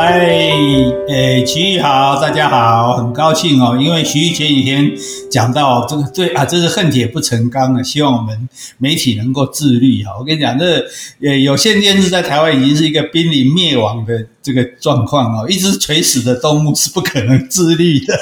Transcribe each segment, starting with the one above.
嗨，诶，徐豫好，大家好，很高兴哦，因为徐豫前几天讲到这个，对啊，这是恨铁不成钢啊，希望我们媒体能够自律啊。我跟你讲，这呃有线电视在台湾已经是一个濒临灭亡的这个状况哦，一只垂死的动物是不可能自律的。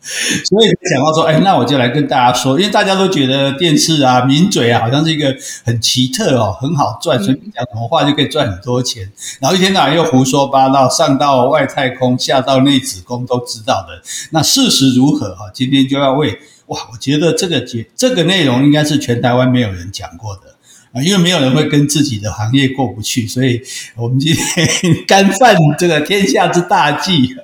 所以讲到说，哎，那我就来跟大家说，因为大家都觉得电视啊、名嘴啊，好像是一个很奇特哦，很好赚，随便讲什么话就可以赚很多钱。然后一天到晚又胡说八道，上到外太空，下到内子宫都知道的。那事实如何哈？今天就要为哇，我觉得这个节这个内容应该是全台湾没有人讲过的啊，因为没有人会跟自己的行业过不去，所以我们今天 干犯这个天下之大忌。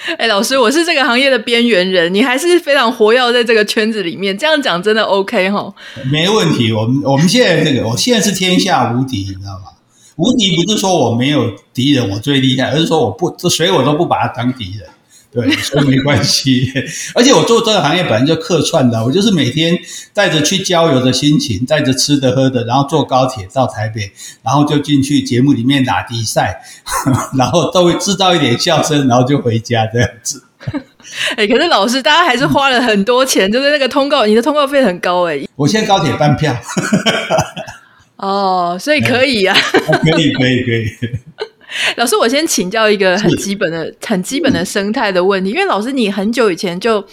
哎，老师，我是这个行业的边缘人，你还是非常活跃在这个圈子里面，这样讲真的 OK 哈？没问题，我们我们现在这个，我现在是天下无敌，你知道吗？无敌不是说我没有敌人，我最厉害，而是说我不，这谁我都不把他当敌人。对，所以没关系。而且我做这个行业本来就客串的，我就是每天带着去郊游的心情，带着吃的喝的，然后坐高铁到台北，然后就进去节目里面打比赛，然后都会制造一点笑声，然后就回家这样子。哎，可是老师，大家还是花了很多钱，就是那个通告，你的通告费很高哎。我现在高铁半票。哦，所以可以呀、啊。可以，可以，可以。老师，我先请教一个很基本的、很基本的生态的问题，因为老师你很久以前就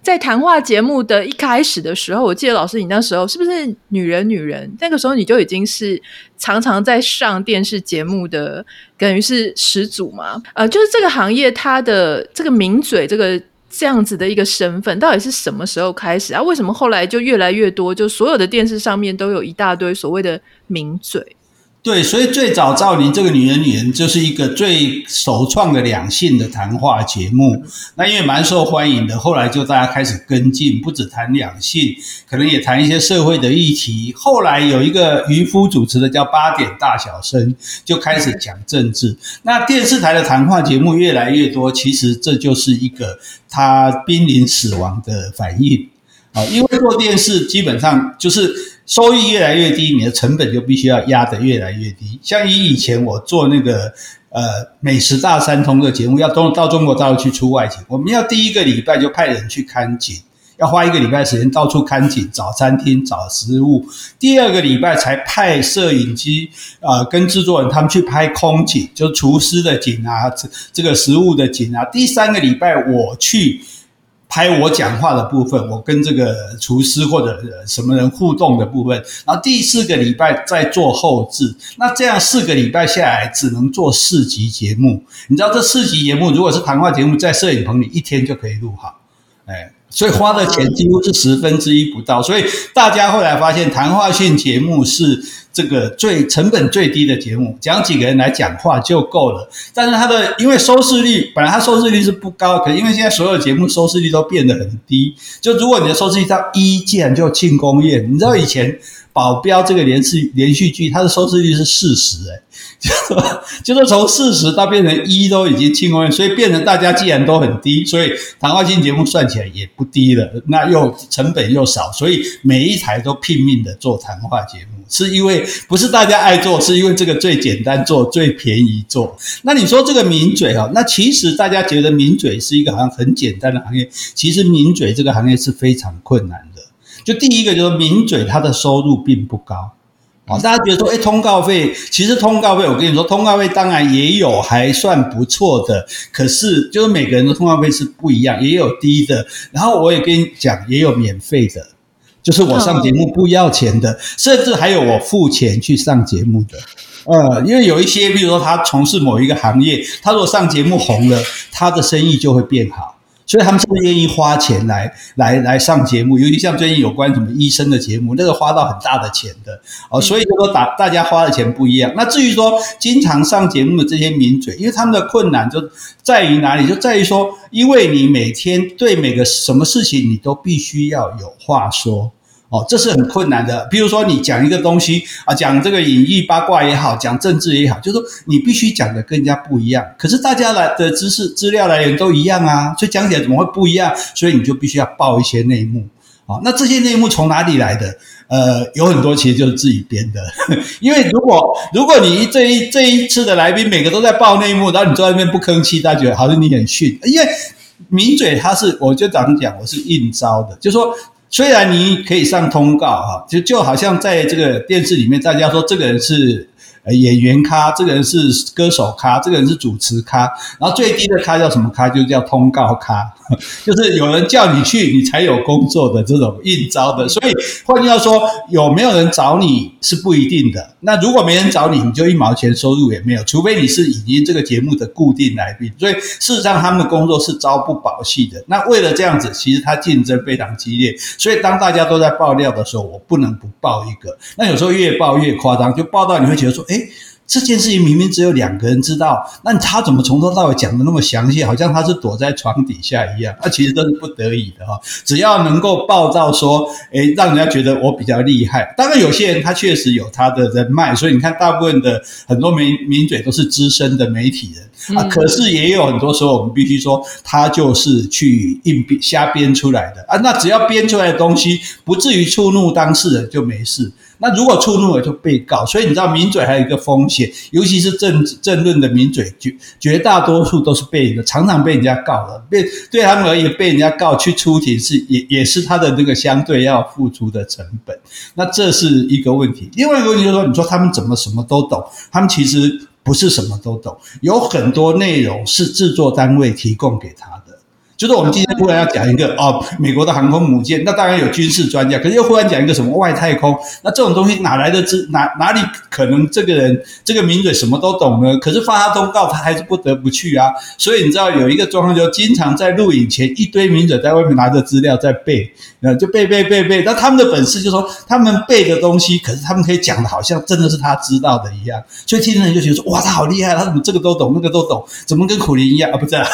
在谈话节目的一开始的时候，我记得老师你那时候是不是女人女人？那个时候你就已经是常常在上电视节目的，等于是始祖嘛？呃，就是这个行业它的这个名嘴，这个这样子的一个身份，到底是什么时候开始啊？为什么后来就越来越多？就所有的电视上面都有一大堆所谓的名嘴。对，所以最早赵宁这个女人女人就是一个最首创的两性的谈话节目，那因为蛮受欢迎的，后来就大家开始跟进，不只谈两性，可能也谈一些社会的议题。后来有一个渔夫主持的叫八点大小声，就开始讲政治。那电视台的谈话节目越来越多，其实这就是一个它濒临死亡的反应啊，因为做电视基本上就是。收益越来越低，你的成本就必须要压得越来越低。像以以前我做那个呃美食大三通的节目，要到到中国大陆去出外景，我们要第一个礼拜就派人去看景，要花一个礼拜时间到处看景，找餐厅、找食物。第二个礼拜才派摄影机、呃，跟制作人他们去拍空景，就厨师的景啊，这这个食物的景啊。第三个礼拜我去。拍我讲话的部分，我跟这个厨师或者什么人互动的部分，然后第四个礼拜再做后制，那这样四个礼拜下来只能做四集节目。你知道这四集节目如果是谈话节目，在摄影棚里一天就可以录好，哎，所以花的钱几乎是十分之一不到。所以大家后来发现，谈话性节目是。这个最成本最低的节目，讲几个人来讲话就够了。但是它的因为收视率本来它收视率是不高，可是因为现在所有节目收视率都变得很低。就如果你的收视率到一，竟然就庆功宴。你知道以前保镖这个连续连续剧，它的收视率是四十，诶就说就是从四十到变成一都已经庆功宴，所以变成大家既然都很低，所以谈话性节目算起来也不低了。那又成本又少，所以每一台都拼命的做谈话节目，是因为不是大家爱做，是因为这个最简单做，最便宜做。那你说这个名嘴哈，那其实大家觉得名嘴是一个好像很简单的行业，其实名嘴这个行业是非常困难。就第一个就是名嘴他的收入并不高。哦，大家觉得说，哎，通告费，其实通告费，我跟你说，通告费当然也有还算不错的，可是就是每个人的通告费是不一样，也有低的，然后我也跟你讲，也有免费的，就是我上节目不要钱的，甚至还有我付钱去上节目的，呃，因为有一些，比如说他从事某一个行业，他如果上节目红了，他的生意就会变好。所以他们是不是愿意花钱来来来上节目？尤其像最近有关什么医生的节目，那个花到很大的钱的哦。所以就说大大家花的钱不一样。那至于说经常上节目的这些名嘴，因为他们的困难就在于哪里？就在于说，因为你每天对每个什么事情，你都必须要有话说。哦，这是很困难的。比如说，你讲一个东西啊，讲这个隐喻八卦也好，讲政治也好，就是说你必须讲的跟人家不一样。可是大家来的知识资料来源都一样啊，所以讲起来怎么会不一样？所以你就必须要爆一些内幕啊，那这些内幕从哪里来的？呃，有很多其实就是自己编的，因为如果如果你这一这一次的来宾每个都在爆内幕，然后你坐在那边不吭气，大家觉得好像你很逊。因为名嘴他是，我就早上讲，我是应招的，就是说虽然你可以上通告哈，就就好像在这个电视里面，大家说这个人是。演员咖，这个人是歌手咖，这个人是主持咖，然后最低的咖叫什么咖？就叫通告咖，就是有人叫你去，你才有工作的这种应招的。所以换句话说，有没有人找你是不一定的。那如果没人找你，你就一毛钱收入也没有，除非你是已经这个节目的固定来宾。所以事实上，他们的工作是朝不保夕的。那为了这样子，其实他竞争非常激烈。所以当大家都在爆料的时候，我不能不爆一个。那有时候越爆越夸张，就爆到你会觉得说，哎诶这件事情明明只有两个人知道，那他怎么从头到尾讲的那么详细，好像他是躲在床底下一样？那其实都是不得已的哈。只要能够报道说，诶，让人家觉得我比较厉害。当然，有些人他确实有他的人脉，所以你看，大部分的很多名名嘴都是资深的媒体人啊。可是也有很多时候，我们必须说，他就是去硬编、瞎编出来的啊。那只要编出来的东西不至于触怒当事人，就没事。那如果触怒了就被告，所以你知道名嘴还有一个风险，尤其是政政论的名嘴，绝绝大多数都是被的，常常被人家告的，被对他们而言被人家告去出庭是也也是他的那个相对要付出的成本，那这是一个问题。另外一个问题就是说，你说他们怎么什么都懂？他们其实不是什么都懂，有很多内容是制作单位提供给他的。就是我们今天忽然要讲一个哦，美国的航空母舰，那当然有军事专家，可是又忽然讲一个什么外太空，那这种东西哪来的知哪哪里可能这个人这个名嘴什么都懂呢？可是发他通告，他还是不得不去啊。所以你知道有一个状况，就经常在录影前一堆名嘴在外面拿着资料在背，那，就背背背背。那他们的本事就是说，他们背的东西，可是他们可以讲的好像真的是他知道的一样，所以听人就觉得说，哇，他好厉害，他怎么这个都懂，那个都懂，怎么跟苦林一样啊？不是啊，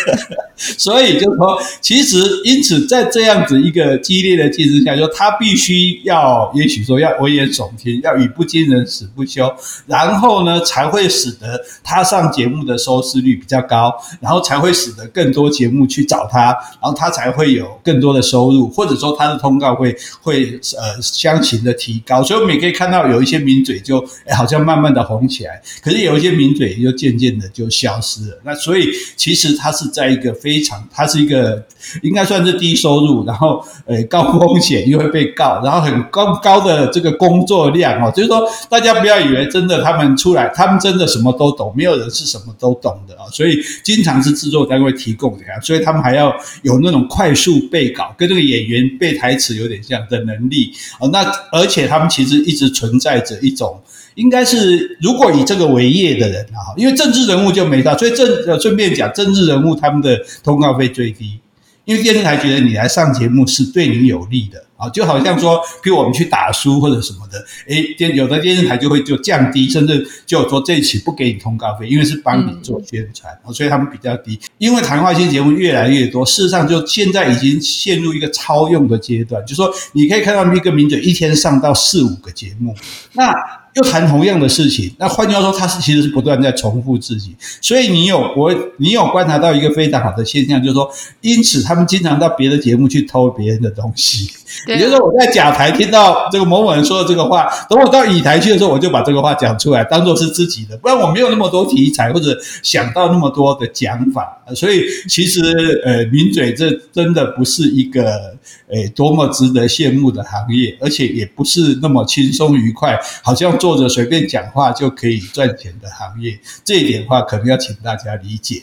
所以。所以就说，其实因此在这样子一个激烈的竞争下，就他必须要，也许说要危言耸听，要语不惊人死不休，然后呢，才会使得他上节目的收视率比较高，然后才会使得更多节目去找他，然后他才会有更多的收入，或者说他的通告会会呃相形的提高。所以我们也可以看到有一些名嘴就哎好像慢慢的红起来，可是有一些名嘴就渐渐的就消失了。那所以其实他是在一个非常。它是一个应该算是低收入，然后呃高风险又会被告，然后很高高的这个工作量哦，就是说大家不要以为真的他们出来，他们真的什么都懂，没有人是什么都懂的啊，所以经常是制作单位提供的呀，所以他们还要有那种快速背稿，跟这个演员背台词有点像的能力啊。那而且他们其实一直存在着一种。应该是，如果以这个为业的人啊，因为政治人物就没到，所以政呃顺便讲，政治人物他们的通告费最低，因为电视台觉得你来上节目是对你有利的啊，就好像说，比如我们去打书或者什么的，诶，电有的电视台就会就降低，甚至就说这一期不给你通告费，因为是帮你做宣传，嗯，所以他们比较低。因为谈话性节目越来越多，事实上就现在已经陷入一个超用的阶段，就是说你可以看到一个名嘴一天上到四五个节目，那。就谈同样的事情，那换句话说，他是其实是不断在重复自己。所以你有我，你有观察到一个非常好的现象，就是说，因此他们经常到别的节目去偷别人的东西。也就是说，我在甲台听到这个某某人说的这个话，等我到乙台去的时候，我就把这个话讲出来，当做是自己的。不然我没有那么多题材，或者想到那么多的讲法。所以其实呃，名嘴这真的不是一个诶多么值得羡慕的行业，而且也不是那么轻松愉快，好像坐着随便讲话就可以赚钱的行业，这一点的话，可能要请大家理解。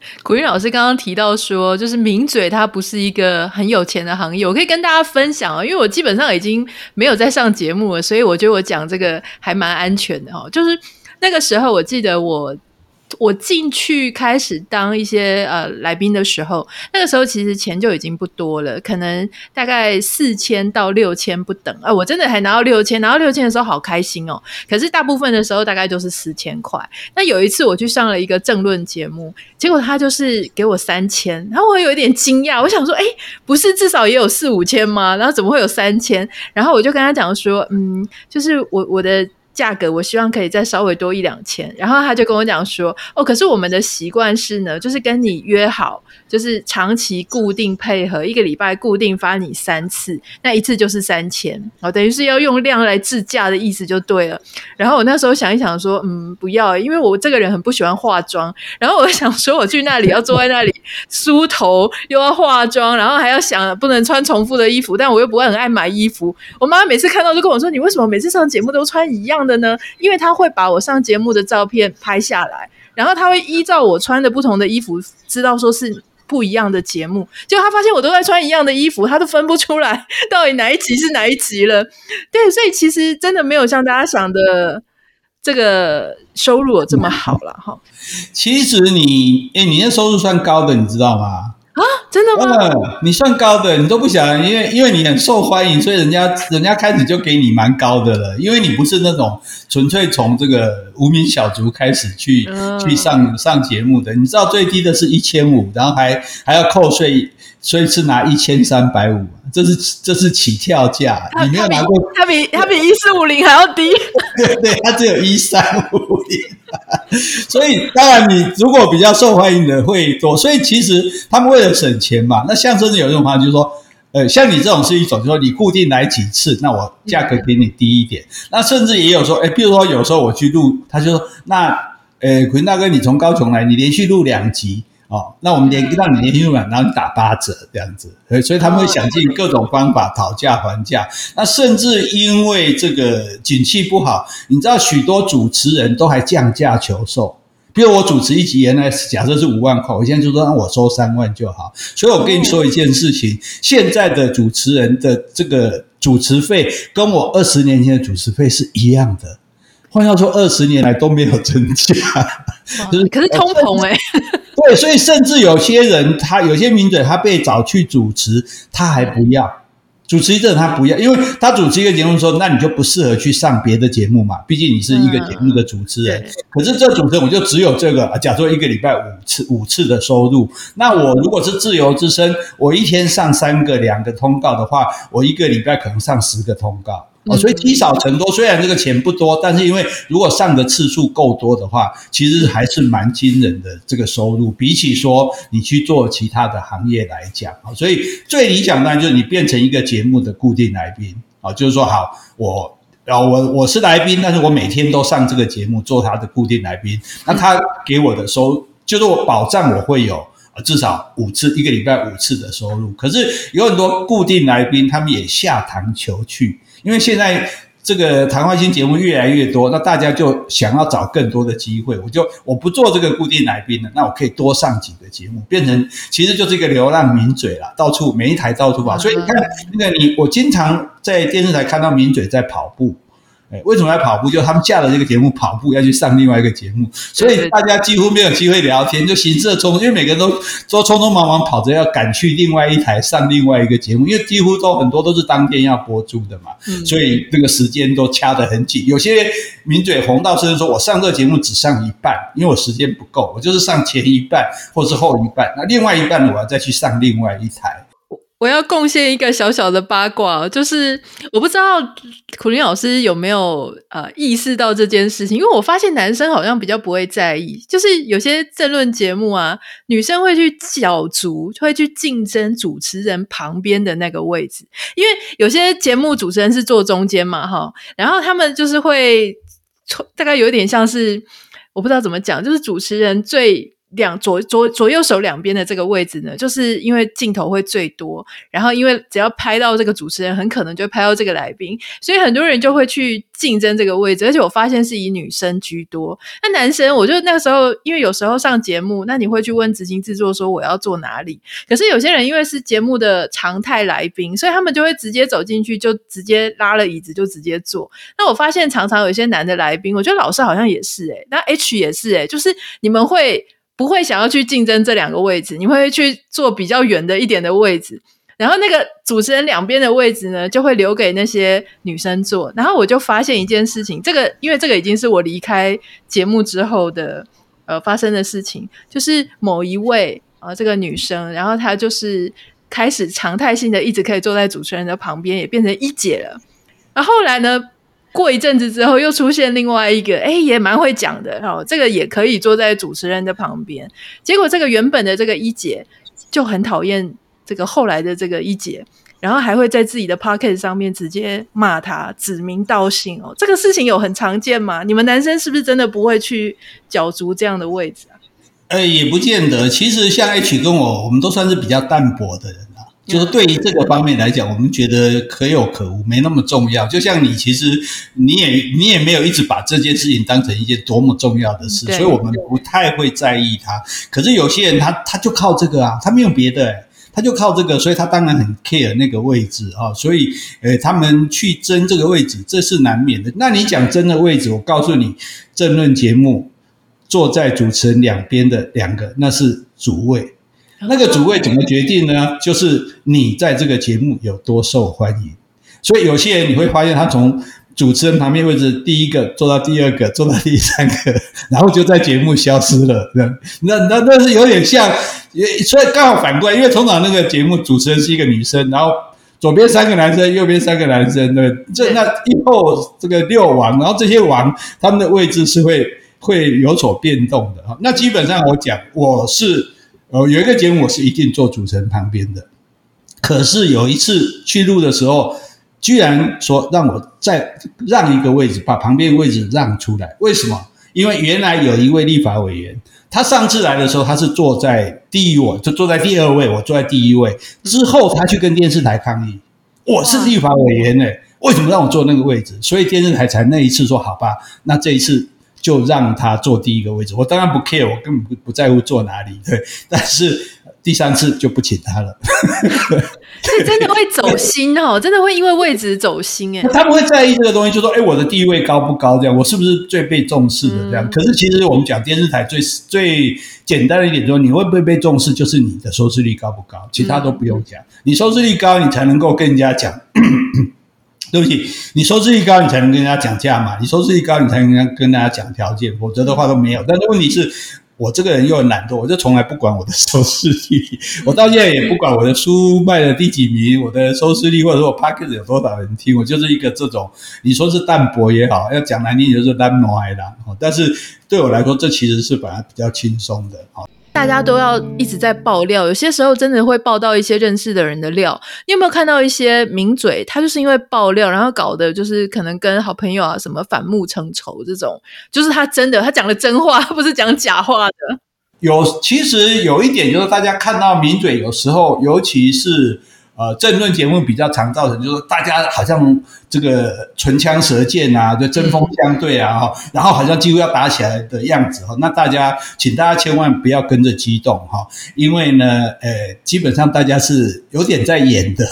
古韵老师刚刚提到说，就是名嘴他不是一个很有钱的行业，我可以跟大家分享啊，因为我基本上已经没有在上节目了，所以我觉得我讲这个还蛮安全的哈。就是那个时候，我记得我。我进去开始当一些呃来宾的时候，那个时候其实钱就已经不多了，可能大概四千到六千不等。啊、呃，我真的还拿到六千，拿到六千的时候好开心哦。可是大部分的时候大概都是四千块。那有一次我去上了一个政论节目，结果他就是给我三千，然后我有一点惊讶，我想说，诶，不是至少也有四五千吗？然后怎么会有三千？然后我就跟他讲说，嗯，就是我我的。价格我希望可以再稍微多一两千。然后他就跟我讲说，哦，可是我们的习惯是呢，就是跟你约好，就是长期固定配合，一个礼拜固定发你三次，那一次就是三千，哦，等于是要用量来制价的意思就对了。然后我那时候想一想说，嗯，不要，因为我这个人很不喜欢化妆。然后我想说，我去那里要坐在那里梳头，又要化妆，然后还要想不能穿重复的衣服，但我又不会很爱买衣服。我妈每次看到就跟我说：“你为什么每次上节目都穿一样的呢？”因为她会把我上节目的照片拍下来，然后她会依照我穿的不同的衣服，知道说是不一样的节目。结果他发现我都在穿一样的衣服，他都分不出来 到底哪一集是哪一集了。对，所以其实真的没有像大家想的。这个收入有这么好了哈？其实你，哎，你那收入算高的，你知道吗？啊，真的吗？嗯，你算高的，你都不想，因为因为你很受欢迎，所以人家人家开始就给你蛮高的了。因为你不是那种纯粹从这个无名小卒开始去、嗯、去上上节目的，你知道最低的是一千五，然后还还要扣税。所以是拿一千三百五，这是这是起跳价，你没有拿过？它比它比一四五零还要低，对 对，它只有一三五零。所以当然你如果比较受欢迎的会多，所以其实他们为了省钱嘛，那相声有一种方法就是说，呃，像你这种是一种，就是说你固定来几次，那我价格给你低一点。嗯、那甚至也有说，哎，比如说有时候我去录，他就说，那呃，奎大哥你从高雄来，你连续录两集。哦，那我们连让你连续录，然后你打八折这样子，所以他们会想尽各种方法讨价还价。那甚至因为这个景气不好，你知道许多主持人都还降价求售。比如我主持一集原来假设是五万块，我现在就说让我收三万就好。所以我跟你说一件事情，现在的主持人的这个主持费跟我二十年前的主持费是一样的。换句话说，二十年来都没有增加，就是可是通膨哎、欸。对，所以甚至有些人，他有些名嘴，他被找去主持，他还不要主持一阵，他不要，因为他主持一个节目的时候，那你就不适合去上别的节目嘛，毕竟你是一个节目的主持人。嗯、可是这主持人我就只有这个，假如说一个礼拜五次五次的收入，那我如果是自由之身，我一天上三个两个通告的话，我一个礼拜可能上十个通告。哦，所以积少成多，虽然这个钱不多，但是因为如果上的次数够多的话，其实还是蛮惊人的这个收入。比起说你去做其他的行业来讲，啊，所以最理想当然就是你变成一个节目的固定来宾，啊，就是说好，我，然后我我是来宾，但是我每天都上这个节目做他的固定来宾，那他给我的收，就是我保障我会有至少五次，一个礼拜五次的收入。可是有很多固定来宾，他们也下堂求去。因为现在这个谈话性节目越来越多，那大家就想要找更多的机会。我就我不做这个固定来宾了，那我可以多上几个节目，变成其实就是一个流浪名嘴了，到处每一台到处跑。所以你看，那个你我经常在电视台看到名嘴在跑步。哎，为什么要跑步？就他们架了这个节目跑步，要去上另外一个节目，所以大家几乎没有机会聊天，就行色匆匆，因为每个人都都匆匆忙忙跑着要赶去另外一台上另外一个节目，因为几乎都很多都是当天要播出的嘛，所以这个时间都掐得很紧。有些名嘴红到甚至说，我上这个节目只上一半，因为我时间不够，我就是上前一半或是后一半，那另外一半，我要再去上另外一台。我要贡献一个小小的八卦，就是我不知道苦苓老师有没有呃意识到这件事情，因为我发现男生好像比较不会在意，就是有些政论节目啊，女生会去角逐，会去竞争主持人旁边的那个位置，因为有些节目主持人是坐中间嘛，哈，然后他们就是会大概有点像是我不知道怎么讲，就是主持人最。两左左左右手两边的这个位置呢，就是因为镜头会最多，然后因为只要拍到这个主持人，很可能就拍到这个来宾，所以很多人就会去竞争这个位置。而且我发现是以女生居多，那男生，我就那个时候，因为有时候上节目，那你会去问执行制作说我要坐哪里，可是有些人因为是节目的常态来宾，所以他们就会直接走进去，就直接拉了椅子就直接坐。那我发现常常有一些男的来宾，我觉得老师好像也是诶、那 H 也是诶、就是你们会。不会想要去竞争这两个位置，你会去坐比较远的一点的位置，然后那个主持人两边的位置呢，就会留给那些女生坐。然后我就发现一件事情，这个因为这个已经是我离开节目之后的呃发生的事情，就是某一位啊、呃、这个女生，然后她就是开始常态性的一直可以坐在主持人的旁边，也变成一姐了。然后后来呢，过一阵子之后，又出现另外一个，哎，也蛮会讲的哦，这个也可以坐在主持人的旁边。结果这个原本的这个一姐就很讨厌这个后来的这个一姐，然后还会在自己的 podcast 上面直接骂他，指名道姓哦。这个事情有很常见吗？你们男生是不是真的不会去角逐这样的位置啊？呃，也不见得。其实像 H 跟我，我们都算是比较淡薄的人。就是对于这个方面来讲，我们觉得可有可无，没那么重要。就像你，其实你也你也没有一直把这件事情当成一件多么重要的事，所以我们不太会在意它。可是有些人他他就靠这个啊，他没有别的，他就靠这个，所以他当然很 care 那个位置啊。所以呃，他们去争这个位置，这是难免的。那你讲争的位置，我告诉你，政论节目。坐在主持人两边的两个，那是主位。那个主位怎么决定呢？就是你在这个节目有多受欢迎。所以有些人你会发现，他从主持人旁边位置第一个坐到第二个，坐到第三个，然后就在节目消失了。那那那是有点像，所以刚好反过来，因为通常那个节目主持人是一个女生，然后左边三个男生，右边三个男生，对，这那以后这个六王，然后这些王他们的位置是会。会有所变动的哈，那基本上我讲，我是哦有一个节目，我是一定坐主持人旁边的。可是有一次去录的时候，居然说让我再让一个位置，把旁边位置让出来。为什么？因为原来有一位立法委员，他上次来的时候他是坐在第一位，就坐在第二位，我坐在第一位。之后他去跟电视台抗议，我是立法委员呢，为什么让我坐那个位置？所以电视台才那一次说好吧，那这一次。就让他坐第一个位置，我当然不 care，我根本不不在乎坐哪里，对。但是第三次就不请他了，所以真的会走心哦，真的会因为位置走心哎。他不会在意这个东西，就说哎，我的地位高不高？这样，我是不是最被重视的？这样。嗯、可是其实我们讲电视台最最简单的一点说，你会不会被重视，就是你的收视率高不高，其他都不用讲。嗯、你收视率高，你才能够跟人家讲。对不起，你收视率高，你才能跟人家讲价嘛。你收视率高，你才能跟大家讲条件，否则的话都没有。但是问题是，我这个人又很懒惰，我就从来不管我的 收视率。我到现在也不管我的书卖了第几名，我的收视率，或者说我 Podcast 有多少人听，我就是一个这种，你说是淡薄也好，要讲难听就是淡薄来的。但是对我来说，这其实是本来比较轻松的。大家都要一直在爆料，有些时候真的会爆到一些认识的人的料。你有没有看到一些名嘴，他就是因为爆料，然后搞得就是可能跟好朋友啊什么反目成仇这种，就是他真的他讲的真话，不是讲假话的。有，其实有一点就是大家看到名嘴有时候，尤其是。呃，政论节目比较常造成，就是大家好像这个唇枪舌剑啊，就针锋相对啊，哈，然后好像几乎要打起来的样子哈。那大家，请大家千万不要跟着激动哈，因为呢，呃，基本上大家是有点在演的，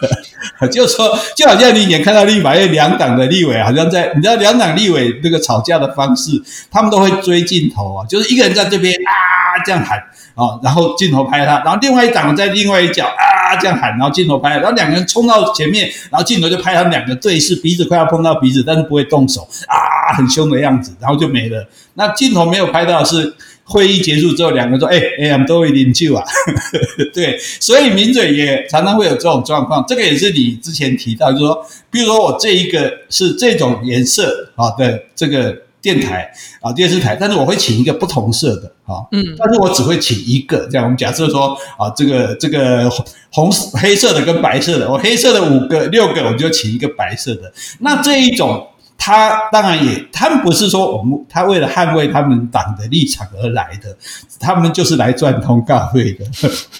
就是说，就好像你以前看到立法院两党的立委，好像在，你知道两党立委那个吵架的方式，他们都会追镜头啊，就是一个人在这边啊这样喊啊，然后镜头拍他，然后另外一党在另外一角啊。这样喊，然后镜头拍，然后两个人冲到前面，然后镜头就拍他们两对视，鼻子快要碰到鼻子，但是不会动手啊，很凶的样子，然后就没了。那镜头没有拍到是会议结束之后，两个说：“哎哎，我们都会饮酒啊。”对，所以名嘴也常常会有这种状况。这个也是你之前提到，就是说，比如说我这一个是这种颜色啊的这个。电台啊，电视台，但是我会请一个不同色的啊，嗯，但是我只会请一个，这样我们假设说啊，这个这个红黑色的跟白色的，我黑色的五个六个，我就请一个白色的。那这一种，他当然也，他们不是说我们他为了捍卫他们党的立场而来的，他们就是来赚通告费的，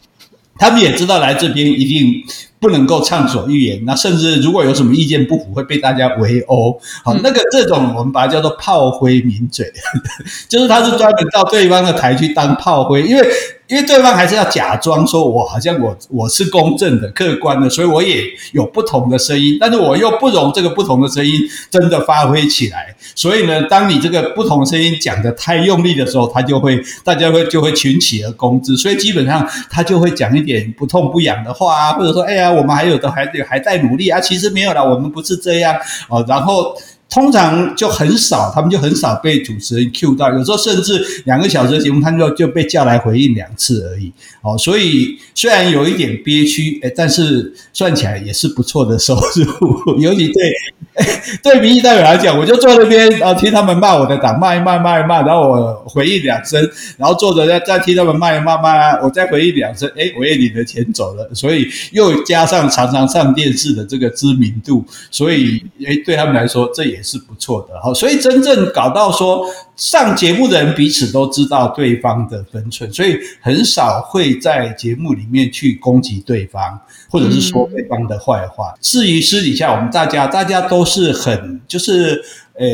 他们也知道来这边一定。不能够畅所欲言，那甚至如果有什么意见不符，会被大家围殴。好，那个这种我们把它叫做炮灰名嘴，就是他是专门到对方的台去当炮灰，因为。因为对方还是要假装说，我好像我我是公正的、客观的，所以我也有不同的声音，但是我又不容这个不同的声音真的发挥起来。所以呢，当你这个不同声音讲的太用力的时候，他就会大家会就会群起而攻之，所以基本上他就会讲一点不痛不痒的话啊，或者说，哎呀，我们还有的还还在努力啊，其实没有了，我们不是这样啊，然后。通常就很少，他们就很少被主持人 cue 到，有时候甚至两个小时的节目，他们就就被叫来回应两次而已。哦，所以虽然有一点憋屈，诶，但是算起来也是不错的收入，尤其对。对民意代表来讲，我就坐那边啊，听他们骂我的党，骂一骂，骂一骂，然后我回应两声，然后坐着再再听他们骂一骂，骂，我再回应两声，诶，我也领了钱走了，所以又加上常常上电视的这个知名度，所以诶，对他们来说这也也是不错的。哈，所以真正搞到说上节目的人彼此都知道对方的分寸，所以很少会在节目里面去攻击对方，或者是说对方的坏话。至于私底下，我们大家大家都。是很就是呃。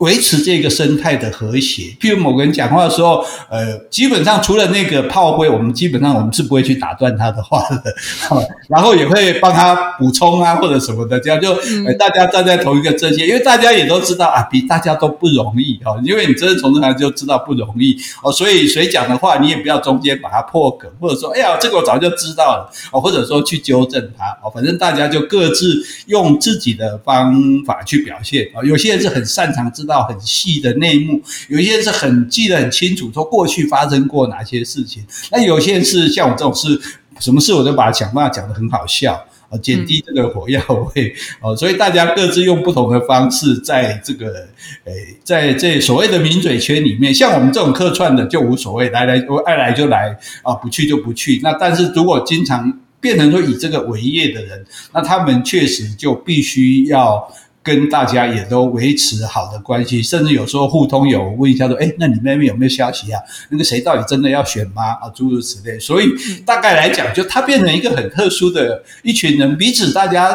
维持这个生态的和谐。譬如某个人讲话的时候，呃，基本上除了那个炮灰，我们基本上我们是不会去打断他的话的，然后也会帮他补充啊或者什么的，这样就呃大家站在同一个阵线，因为大家也都知道啊，比大家都不容易哦，因为你真的从这来就知道不容易哦，所以谁讲的话你也不要中间把它破梗，或者说哎呀这个我早就知道了哦，或者说去纠正他哦，反正大家就各自用自己的方法去表现啊，有些人是很擅长知道。到很细的内幕，有一些是很记得很清楚，说过去发生过哪些事情。那有些人是像我这种事，什么事我都把它想办法讲得很好笑啊，减低这个火药味哦。所以大家各自用不同的方式，在这个诶，在这所谓的名嘴圈里面，像我们这种客串的就无所谓，来来爱来就来啊，不去就不去。那但是如果经常变成说以这个为业的人，那他们确实就必须要。跟大家也都维持好的关系，甚至有时候互通有问一下说，哎，那你妹妹有没有消息啊？那个谁到底真的要选吗？啊，诸如此类。所以大概来讲，就他变成一个很特殊的一群人，彼此大家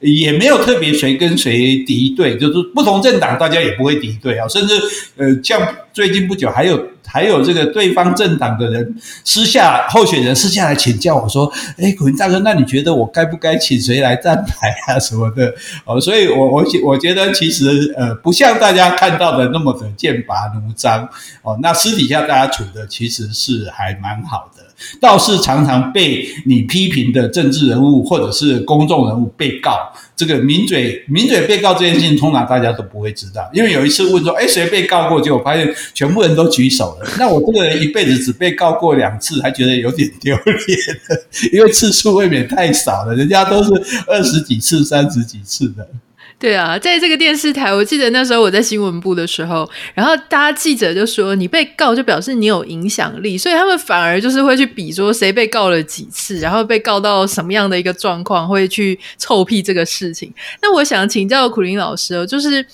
也没有特别谁跟谁敌对，就是不同政党大家也不会敌对啊，甚至呃，像最近不久还有。还有这个对方政党的人私下候选人私下来请教我说：“哎，古云大哥，那你觉得我该不该请谁来站台啊什么的？” 哦，所以我我我觉得其实呃不像大家看到的那么的剑拔弩张哦，那私底下大家处的其实是还蛮好的。倒是常常被你批评的政治人物或者是公众人物被告，这个名嘴名嘴被告这件事情，通常大家都不会知道。因为有一次问说，哎，谁被告过？结果发现全部人都举手了。那我这个人一辈子只被告过两次，还觉得有点丢脸，因为次数未免太少了，人家都是二十几次、三十几次的。对啊，在这个电视台，我记得那时候我在新闻部的时候，然后大家记者就说，你被告就表示你有影响力，所以他们反而就是会去比说谁被告了几次，然后被告到什么样的一个状况，会去臭屁这个事情。那我想请教苦苓老师哦，就是。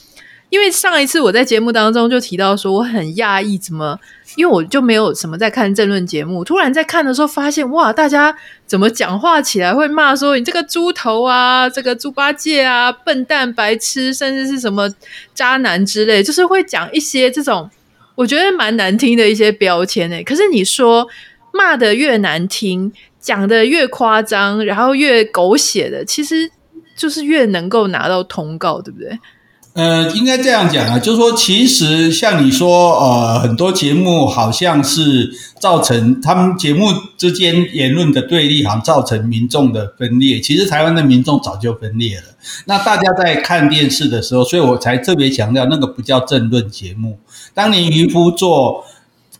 因为上一次我在节目当中就提到说，我很讶异，怎么因为我就没有什么在看政论节目，突然在看的时候发现，哇，大家怎么讲话起来会骂说你这个猪头啊，这个猪八戒啊，笨蛋、白痴，甚至是什么渣男之类，就是会讲一些这种我觉得蛮难听的一些标签诶。可是你说骂得越难听，讲得越夸张，然后越狗血的，其实就是越能够拿到通告，对不对？呃，应该这样讲啊，就是说，其实像你说，呃，很多节目好像是造成他们节目之间言论的对立，好像造成民众的分裂。其实台湾的民众早就分裂了。那大家在看电视的时候，所以我才特别强调，那个不叫政论节目。当年渔夫做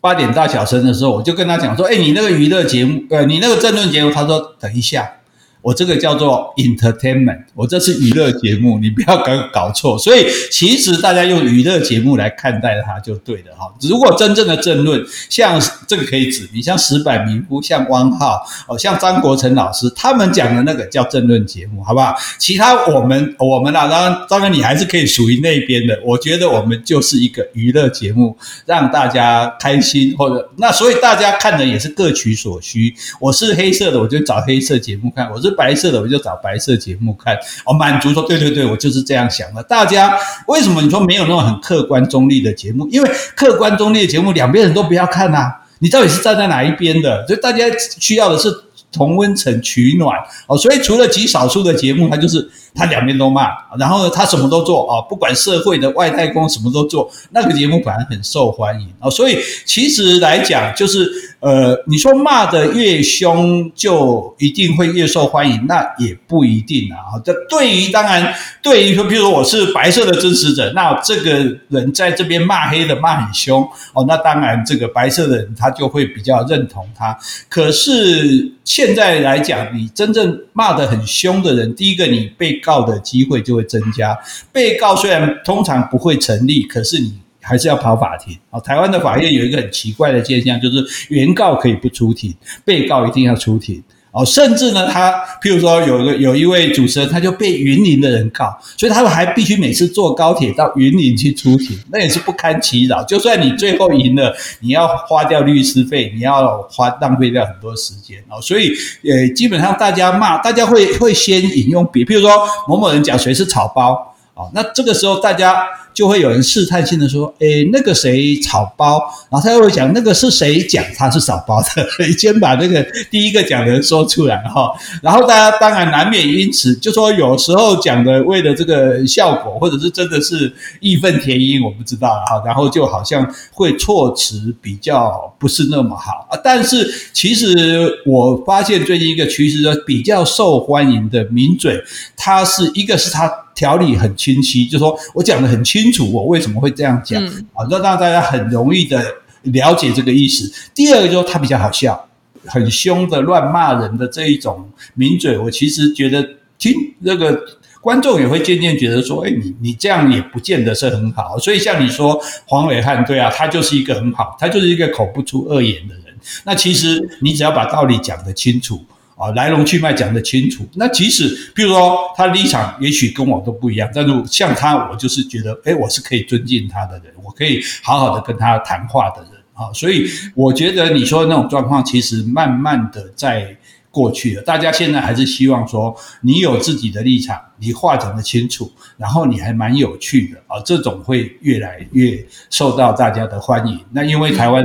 八点大小声的时候，我就跟他讲说，哎，你那个娱乐节目，呃，你那个政论节目，他说等一下。我这个叫做 entertainment，我这是娱乐节目，你不要搞搞错。所以其实大家用娱乐节目来看待它就对了哈。如果真正的政论，像这个可以指你像石板明夫、像汪浩哦、像张国成老师，他们讲的那个叫政论节目，好不好？其他我们我们啊，当然当然你还是可以属于那边的。我觉得我们就是一个娱乐节目，让大家开心或者那，所以大家看的也是各取所需。我是黑色的，我就找黑色节目看；我是白色的，我就找白色节目看。哦，满足说，对对对，我就是这样想的。大家为什么你说没有那种很客观中立的节目？因为客观中立的节目，两边人都不要看啊。你到底是站在哪一边的？所以大家需要的是同温层取暖哦。所以除了极少数的节目，它就是它两边都骂，然后呢，他什么都做哦，不管社会的外太空什么都做，那个节目反而很受欢迎哦。所以其实来讲，就是。呃，你说骂得越凶就一定会越受欢迎，那也不一定啊。这对于当然，对于说，譬如说我是白色的支持者，那这个人在这边骂黑的骂很凶哦，那当然这个白色的人他就会比较认同他。可是现在来讲，你真正骂得很凶的人，第一个你被告的机会就会增加。被告虽然通常不会成立，可是你。还是要跑法庭啊！台湾的法院有一个很奇怪的现象，就是原告可以不出庭，被告一定要出庭哦。甚至呢，他譬如说有一个有一位主持人，他就被云林的人告，所以他们还必须每次坐高铁到云林去出庭，那也是不堪其扰。就算你最后赢了，你要花掉律师费，你要花浪费掉很多时间哦。所以呃，基本上大家骂，大家会会先引用比，譬如说某某人讲谁是草包哦，那这个时候大家。就会有人试探性的说：“诶，那个谁草包？”然后他又会讲：“那个是谁讲他是草包的？” 先把那个第一个讲的人说出来哈。然后大家当然难免因此就说，有时候讲的为了这个效果，或者是真的是义愤填膺，我不知道哈。然后就好像会措辞比较不是那么好啊。但是其实我发现最近一个趋势，比较受欢迎的名嘴，他是一个是他。条理很清晰，就说我讲的很清楚，我为什么会这样讲啊？那让大家很容易的了解这个意思。第二个就是他比较好笑，很凶的乱骂人的这一种名嘴，我其实觉得听那个观众也会渐渐觉得说，哎，你你这样也不见得是很好。所以像你说黄伟汉，对啊，他就是一个很好，他就是一个口不出恶言的人。那其实你只要把道理讲得清楚。啊，来龙去脉讲得清楚。那即使，譬如说他的立场也许跟我都不一样，但是像他，我就是觉得，诶，我是可以尊敬他的人，我可以好好的跟他谈话的人啊。所以我觉得你说的那种状况，其实慢慢的在过去了。大家现在还是希望说，你有自己的立场，你话讲得清楚，然后你还蛮有趣的啊，这种会越来越受到大家的欢迎。那因为台湾，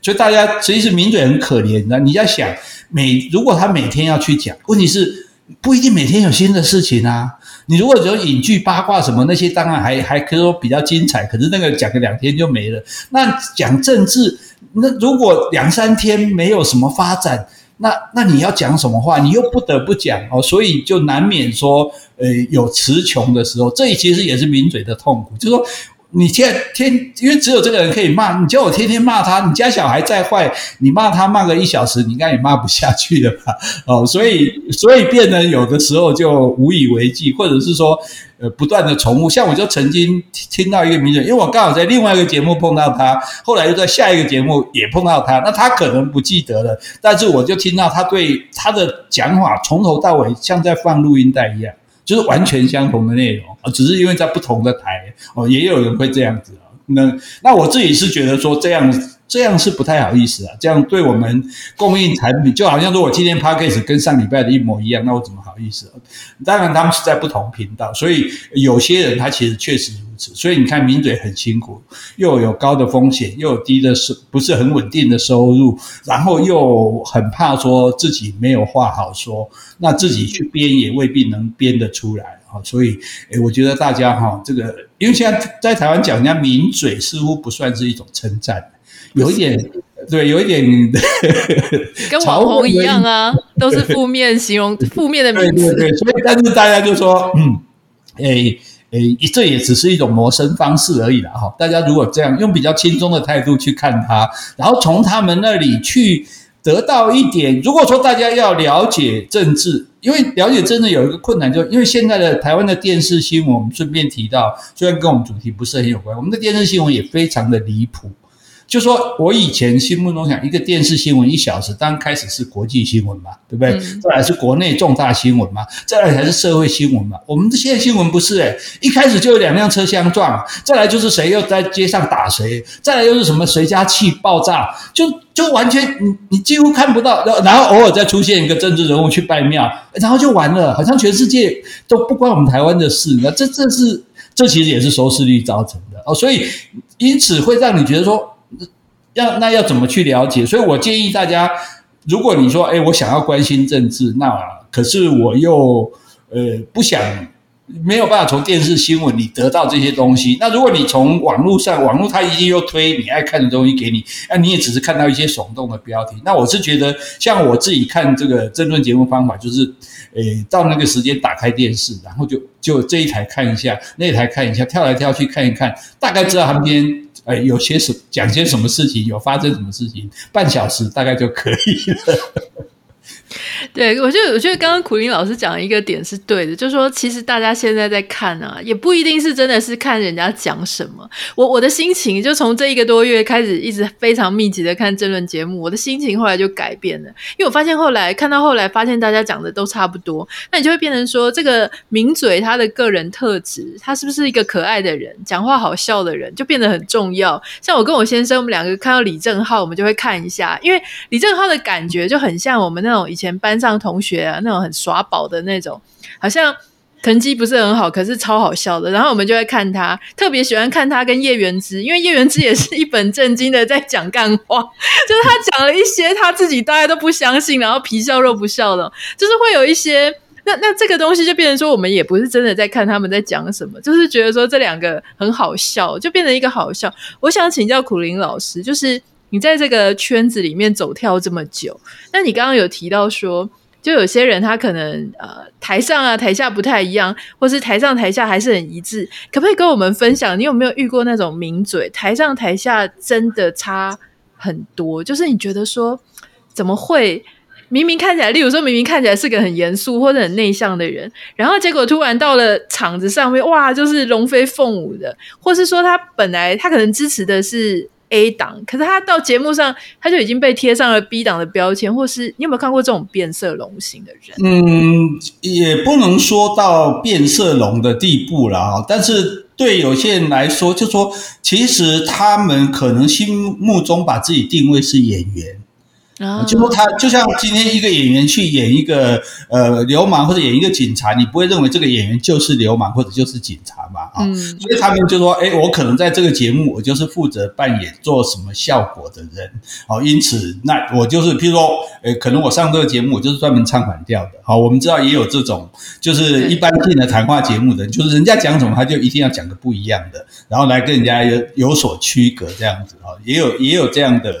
所以大家其实名嘴很可怜的，你要想。每如果他每天要去讲，问题是不一定每天有新的事情啊。你如果只有影剧八卦什么那些，当然还还可以说比较精彩。可是那个讲个两天就没了。那讲政治，那如果两三天没有什么发展，那那你要讲什么话？你又不得不讲哦，所以就难免说，呃，有词穷的时候。这其实也是名嘴的痛苦，就是说。你天天，因为只有这个人可以骂，你叫我天天骂他，你家小孩再坏，你骂他骂个一小时，你应该也骂不下去了吧？哦，所以所以变得有的时候就无以为继，或者是说，呃，不断的重复。像我就曾经听到一个名人，因为我刚好在另外一个节目碰到他，后来又在下一个节目也碰到他，那他可能不记得了，但是我就听到他对他的讲法从头到尾像在放录音带一样。就是完全相同的内容，只是因为在不同的台哦，也有人会这样子啊。那那我自己是觉得说这样这样是不太好意思啊，这样对我们供应产品，就好像说我今天 p a c k a g e 跟上礼拜的一模一样，那我怎么好意思？当然他们是在不同频道，所以有些人他其实确实。所以你看，名嘴很辛苦，又有高的风险，又有低的收，不是很稳定的收入，然后又很怕说自己没有话好说，那自己去编也未必能编得出来啊。所以，诶，我觉得大家哈，这个因为现在在台湾讲人家名嘴，似乎不算是一种称赞，有一点 对，有一点 跟网红一样啊，都是负面形容，负面的名词。对对对，所以但是大家就说，嗯，诶。诶，这也只是一种谋生方式而已了哈。大家如果这样用比较轻松的态度去看它，然后从他们那里去得到一点。如果说大家要了解政治，因为了解政治有一个困难，就因为现在的台湾的电视新闻，我们顺便提到，虽然跟我们主题不是很有关，我们的电视新闻也非常的离谱。就说我以前心目中想，一个电视新闻一小时，当然开始是国际新闻嘛，对不对？嗯、再来是国内重大新闻嘛，再来才是社会新闻嘛。我们的现在新闻不是诶，一开始就有两辆车相撞，再来就是谁又在街上打谁，再来又是什么谁家气爆炸，就就完全你你几乎看不到，然后偶尔再出现一个政治人物去拜庙，然后就完了，好像全世界都不关我们台湾的事。那这这是这其实也是收视率造成的哦，所以因此会让你觉得说。要那要怎么去了解？所以我建议大家，如果你说，哎，我想要关心政治，那可是我又呃不想没有办法从电视新闻里得到这些东西。那如果你从网络上，网络它一定又推你爱看的东西给你，那你也只是看到一些耸动的标题。那我是觉得，像我自己看这个政论节目方法，就是，诶，到那个时间打开电视，然后就就这一台看一下，那一台看一下，跳来跳去看一看，大概知道他们今天诶有些什讲些什么事情，有发生什么事情，半小时大概就可以了。对，我觉得我觉得刚刚苦林老师讲的一个点是对的，就是说其实大家现在在看啊，也不一定是真的是看人家讲什么。我我的心情就从这一个多月开始，一直非常密集的看政论节目，我的心情后来就改变了，因为我发现后来看到后来，发现大家讲的都差不多，那你就会变成说，这个名嘴他的个人特质，他是不是一个可爱的人，讲话好笑的人，就变得很重要。像我跟我先生，我们两个看到李正浩，我们就会看一下，因为李正浩的感觉就很像我们那种以前班上同学啊，那种很耍宝的那种，好像成绩不是很好，可是超好笑的。然后我们就会看他，特别喜欢看他跟叶元之，因为叶元之也是一本正经的在讲干话，就是他讲了一些他自己大家都不相信，然后皮笑肉不笑的，就是会有一些。那那这个东西就变成说，我们也不是真的在看他们在讲什么，就是觉得说这两个很好笑，就变成一个好笑。我想请教苦苓老师，就是。你在这个圈子里面走跳这么久，那你刚刚有提到说，就有些人他可能呃台上啊台下不太一样，或是台上台下还是很一致，可不可以跟我们分享？你有没有遇过那种名嘴台上台下真的差很多？就是你觉得说怎么会明明看起来，例如说明明看起来是个很严肃或者很内向的人，然后结果突然到了场子上面，哇，就是龙飞凤舞的，或是说他本来他可能支持的是。A 档，可是他到节目上，他就已经被贴上了 B 档的标签，或是你有没有看过这种变色龙型的人？嗯，也不能说到变色龙的地步了啊。但是对有些人来说，就说其实他们可能心目中把自己定位是演员。啊，就说他就像今天一个演员去演一个呃流氓或者演一个警察，你不会认为这个演员就是流氓或者就是警察嘛？啊、嗯，所以他们就说，哎，我可能在这个节目，我就是负责扮演做什么效果的人，好，因此那我就是，譬如说，呃，可能我上这个节目，我就是专门唱反调的。好，我们知道也有这种，就是一般性的谈话节目的，就是人家讲什么，他就一定要讲个不一样的，然后来跟人家有有所区隔这样子啊，也有也有这样的。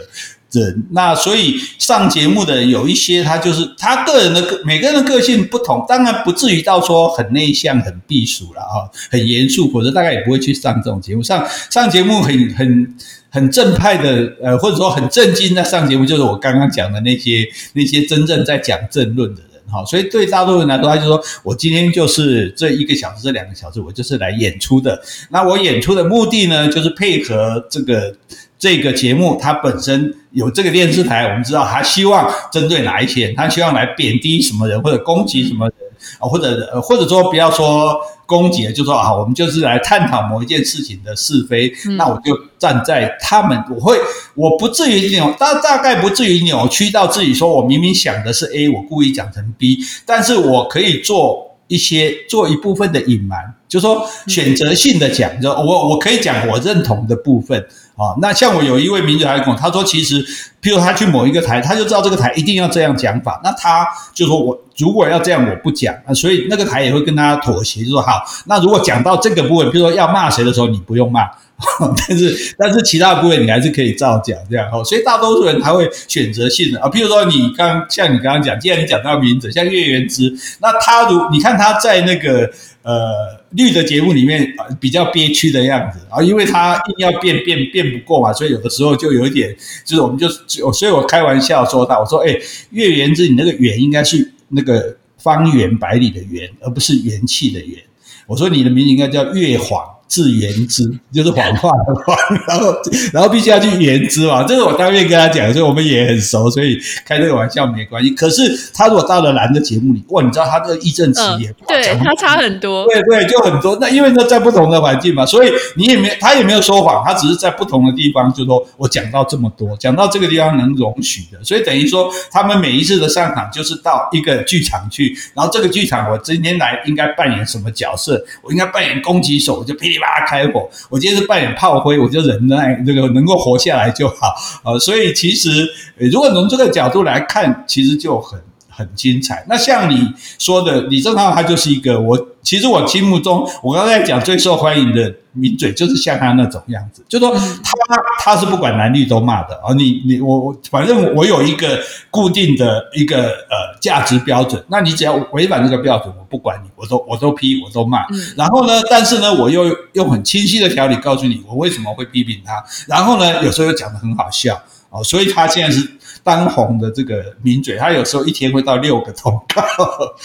人，那所以上节目的有一些，他就是他个人的个每个人的个性不同，当然不至于到说很内向、很避暑了哈，很严肃，否则大概也不会去上这种节目。上上节目很很很正派的，呃，或者说很正经的上节目，就是我刚刚讲的那些那些真正在讲政论的人哈。所以对大多数人来说，他就说我今天就是这一个小时、这两个小时，我就是来演出的。那我演出的目的呢，就是配合这个。这个节目它本身有这个电视台，我们知道他希望针对哪一些人，他希望来贬低什么人或者攻击什么人啊，或者呃或者说不要说攻击，就说啊，我们就是来探讨某一件事情的是非。嗯、那我就站在他们，我会我不至于扭，大大概不至于扭曲到自己说我明明想的是 A，我故意讲成 B，但是我可以做一些做一部分的隐瞒，就说选择性的讲，就我我可以讲我认同的部分。啊、那像我有一位名嘴还跟我，他说其实，譬如他去某一个台，他就知道这个台一定要这样讲法，那他就说我如果要这样，我不讲啊，所以那个台也会跟他妥协，就说好，那如果讲到这个部分，譬如说要骂谁的时候，你不用骂，但是但是其他部分你还是可以照讲这样，哦，所以大多数人他会选择性的啊，譬如说你刚像你刚刚讲，既然你讲到名字，像叶元之，那他如你看他在那个。呃，绿的节目里面比较憋屈的样子啊，因为他硬要变变变不过嘛，所以有的时候就有一点，就是我们就所以我开玩笑说到，我说哎，月圆之，你那个圆应该是那个方圆百里的圆，而不是元气的圆。我说你的名字应该叫月黄。自言之就是谎话的话，然后然后必须要去言之嘛，这个我当面跟他讲，所以我们也很熟，所以开这个玩笑没关系。可是他如果到了蓝的节目里，哇，你知道他这个义正词严，对他差很多，对对，就很多。那因为呢，在不同的环境嘛，所以你也没他也没有说谎，他只是在不同的地方，就说我讲到这么多，讲到这个地方能容许的，所以等于说他们每一次的上场就是到一个剧场去，然后这个剧场我今天来应该扮演什么角色，我应该扮演攻击手，我就噼里。拉开火，我今天是扮演炮灰，我就忍耐这个能够活下来就好。呃，所以其实如果从这个角度来看，其实就很很精彩。那像你说的，李正浩他就是一个我其实我心目中，我刚才讲最受欢迎的名嘴就是像他那种样子，就说他他是不管男女都骂的啊，你你我我反正我有一个固定的一个呃价值标准，那你只要违反这个标准，我不管你，我都我都批，我都骂。然后呢，但是呢，我又用很清晰的条理告诉你，我为什么会批评他。然后呢，有时候又讲得很好笑。哦，所以他现在是当红的这个名嘴，他有时候一天会到六个通告，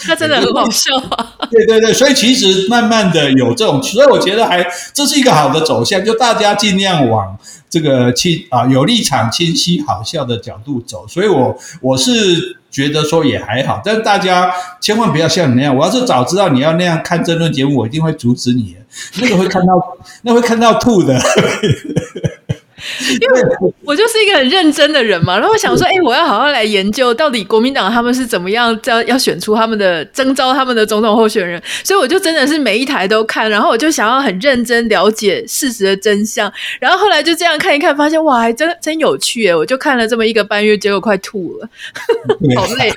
他真的 很好笑啊！对对对，所以其实慢慢的有这种，所以我觉得还这是一个好的走向，就大家尽量往这个清啊有立场清晰、好笑的角度走。所以我我是觉得说也还好，但是大家千万不要像你那样，我要是早知道你要那样看争论节目，我一定会阻止你，那个会看到那会看到吐的。因为我就是一个很认真的人嘛，然后我想说，哎，我要好好来研究到底国民党他们是怎么样要要选出他们的征召他们的总统候选人，所以我就真的是每一台都看，然后我就想要很认真了解事实的真相，然后后来就这样看一看，发现哇，还真真有趣耶！我就看了这么一个半月，结果快吐了，好累。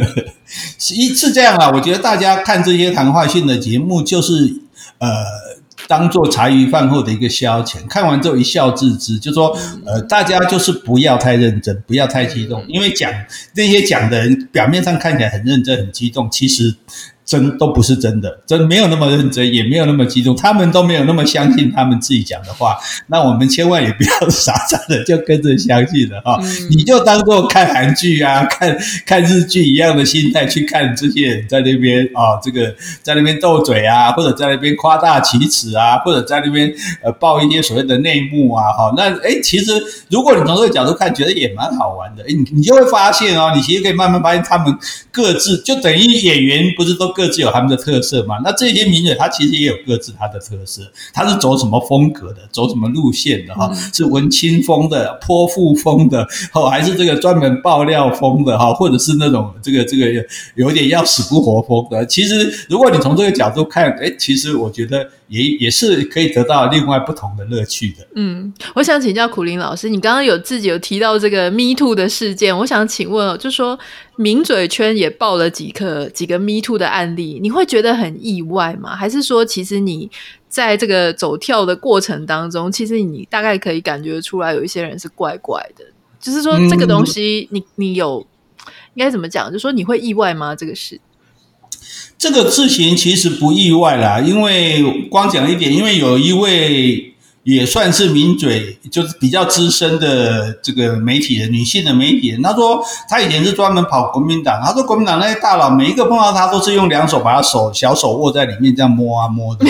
一是这样啊，我觉得大家看这些谈话性的节目，就是呃。当做茶余饭后的一个消遣，看完之后一笑置之，就说，呃，大家就是不要太认真，不要太激动，因为讲那些讲的人表面上看起来很认真、很激动，其实。真都不是真的，真没有那么认真，也没有那么激动，他们都没有那么相信他们自己讲的话。那我们千万也不要傻傻的 就跟着相信了哈、嗯。你就当做看韩剧啊、看看日剧一样的心态去看这些人在那边啊，这个在那边斗嘴啊，或者在那边夸大其词啊，或者在那边呃报一些所谓的内幕啊，哈。那诶其实如果你从这个角度看，觉得也蛮好玩的。诶你你就会发现哦，你其实可以慢慢发现他们各自就等于演员不是都。各自有他们的特色嘛？那这些名人他其实也有各自他的特色。他是走什么风格的？走什么路线的？哈，是文青风的、泼妇风的，哦，还是这个专门爆料风的？哈，或者是那种这个这个有点要死不活风的？其实，如果你从这个角度看，哎，其实我觉得也也是可以得到另外不同的乐趣的。嗯，我想请教苦林老师，你刚刚有自己有提到这个 Me Too 的事件，我想请问哦，就说。名嘴圈也爆了几个几个 Me Too 的案例，你会觉得很意外吗？还是说，其实你在这个走跳的过程当中，其实你大概可以感觉出来，有一些人是怪怪的。就是说，这个东西你，你你有应该怎么讲？就说，你会意外吗？这个事，这个事情其实不意外啦，因为光讲一点，因为有一位。也算是名嘴，就是比较资深的这个媒体人，女性的媒体人。他说，她以前是专门跑国民党。她说，国民党那些大佬，每一个碰到她，都是用两手把他手小手握在里面，这样摸啊摸的。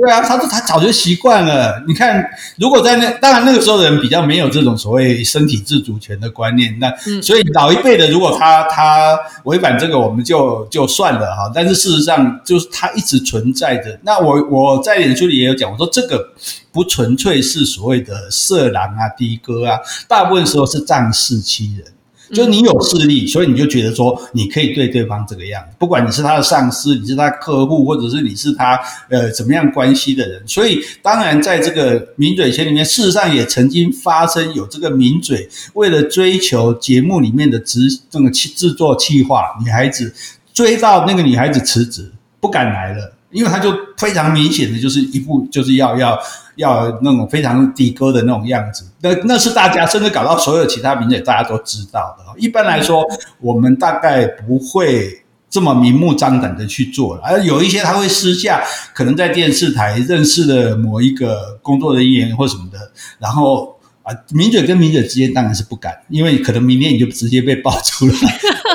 对啊，他说他早就习惯了。你看，如果在那，当然那个时候的人比较没有这种所谓身体自主权的观念，那所以老一辈的，如果他他违反这个，我们就就算了哈。但是事实上，就是他一直存在着。那我我在演出里也有讲，我说这个不纯粹是所谓的色狼啊、的哥啊，大部分时候是仗势欺人。就你有势力，所以你就觉得说你可以对对方这个样子，不管你是他的上司，你是他客户，或者是你是他呃怎么样关系的人。所以当然在这个名嘴圈里面，事实上也曾经发生有这个名嘴为了追求节目里面的制这个制作企划，女孩子追到那个女孩子辞职，不敢来了。因为他就非常明显的就是一副就是要要要那种非常的哥的那种样子，那那是大家甚至搞到所有其他名嘴大家都知道的。一般来说，我们大概不会这么明目张胆的去做了，而有一些他会私下可能在电视台认识了某一个工作人员或什么的，然后啊。名嘴跟名嘴之间当然是不敢，因为可能明天你就直接被爆出来。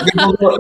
跟工作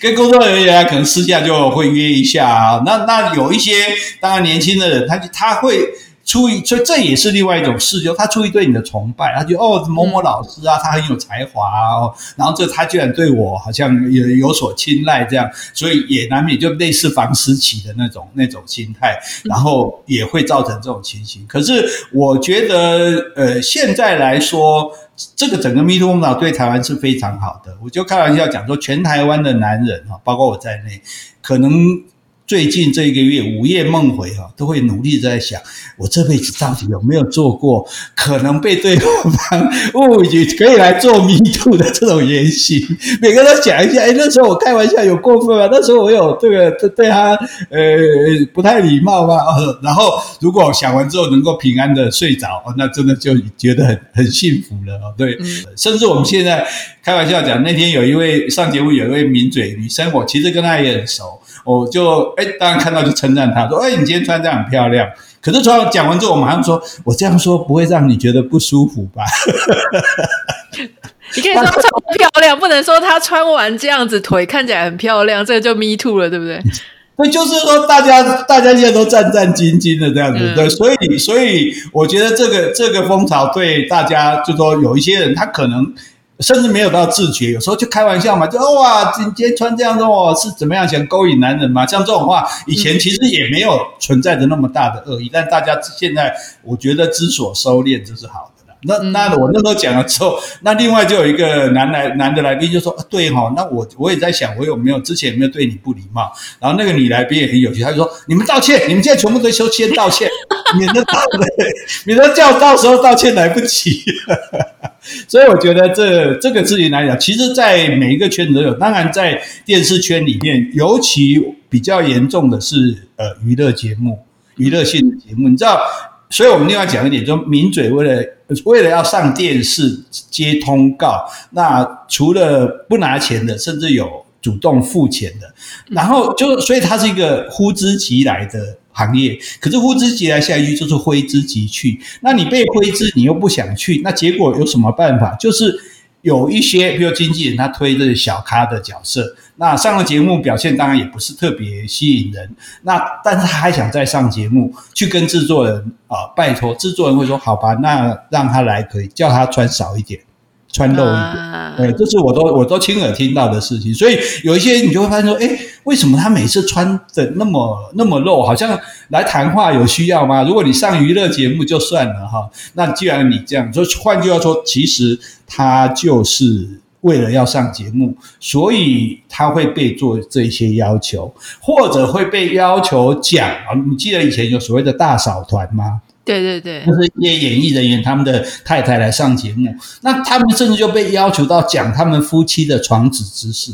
跟工作人员可能私下就会约一下啊。那那有一些当然年轻的人，他他会。出于，所以这也是另外一种事，就他出于对你的崇拜，他就哦某某老师啊，他很有才华啊，然后这他居然对我好像有有所青睐这样，所以也难免就类似房思琪的那种那种心态，然后也会造成这种情形。可是我觉得，呃，现在来说，这个整个 Me Too 风潮对台湾是非常好的。我就开玩笑讲说，全台湾的男人哈，包括我在内，可能。最近这一个月午夜梦回啊，都会努力在想，我这辈子到底有没有做过可能被对方 误以为可以来做迷途的这种言行？每个人都讲一下，哎，那时候我开玩笑有过分吗？那时候我有这个对对他呃不太礼貌吗？然后如果想完之后能够平安的睡着，那真的就觉得很很幸福了哦。对，嗯、甚至我们现在开玩笑讲，那天有一位上节目有一位名嘴女生，我其实跟她也很熟。我就哎，当然看到就称赞她说：“哎，你今天穿这样很漂亮。”可是穿讲完之后，我马上说：“我这样说不会让你觉得不舒服吧？” 你可以说她穿漂亮，不能说她穿完这样子腿看起来很漂亮，这个就 me too 了，对不对？对，就是说大家大家现在都战战兢兢的这样子，嗯、对，所以所以我觉得这个这个风潮对大家，就说有一些人他可能。甚至没有到自觉，有时候就开玩笑嘛，就哇，你今天穿这样子哦，是怎么样想勾引男人嘛？像这种话，以前其实也没有存在着那么大的恶意，嗯、但大家现在我觉得知所收敛，这是好的。那那我那时候讲了之后，那另外就有一个男来男的来宾就说，啊、对哈、哦，那我我也在想，我有没有之前有没有对你不礼貌？然后那个女来宾也很有趣，她就说，你们道歉，你们现在全部都说先道歉，免得到 免得叫到时候道歉来不及。所以我觉得这这个事情来讲，其实，在每一个圈子都有。当然，在电视圈里面，尤其比较严重的是呃娱乐节目、娱乐性的节目。你知道，所以我们另外讲一点，就名嘴为了为了要上电视接通告，那除了不拿钱的，甚至有主动付钱的。然后就所以它是一个呼之即来的。行业，可是呼之即来，下一句就是挥之即去。那你被挥之，你又不想去，那结果有什么办法？就是有一些，比如经纪人他推这小咖的角色，那上了节目表现当然也不是特别吸引人。那但是他还想再上节目，去跟制作人啊、呃、拜托，制作人会说好吧，那让他来可以，叫他穿少一点。穿露一点，啊、对，这是我都我都亲耳听到的事情，所以有一些你就会发现说，哎，为什么他每次穿的那么那么露？好像来谈话有需要吗？如果你上娱乐节目就算了哈，那既然你这样，就换句话说，其实他就是为了要上节目，所以他会被做这些要求，或者会被要求讲啊。你记得以前有所谓的大嫂团吗？对对对，就是一些演艺人员，他们的太太来上节目，那他们甚至就被要求到讲他们夫妻的床子之事，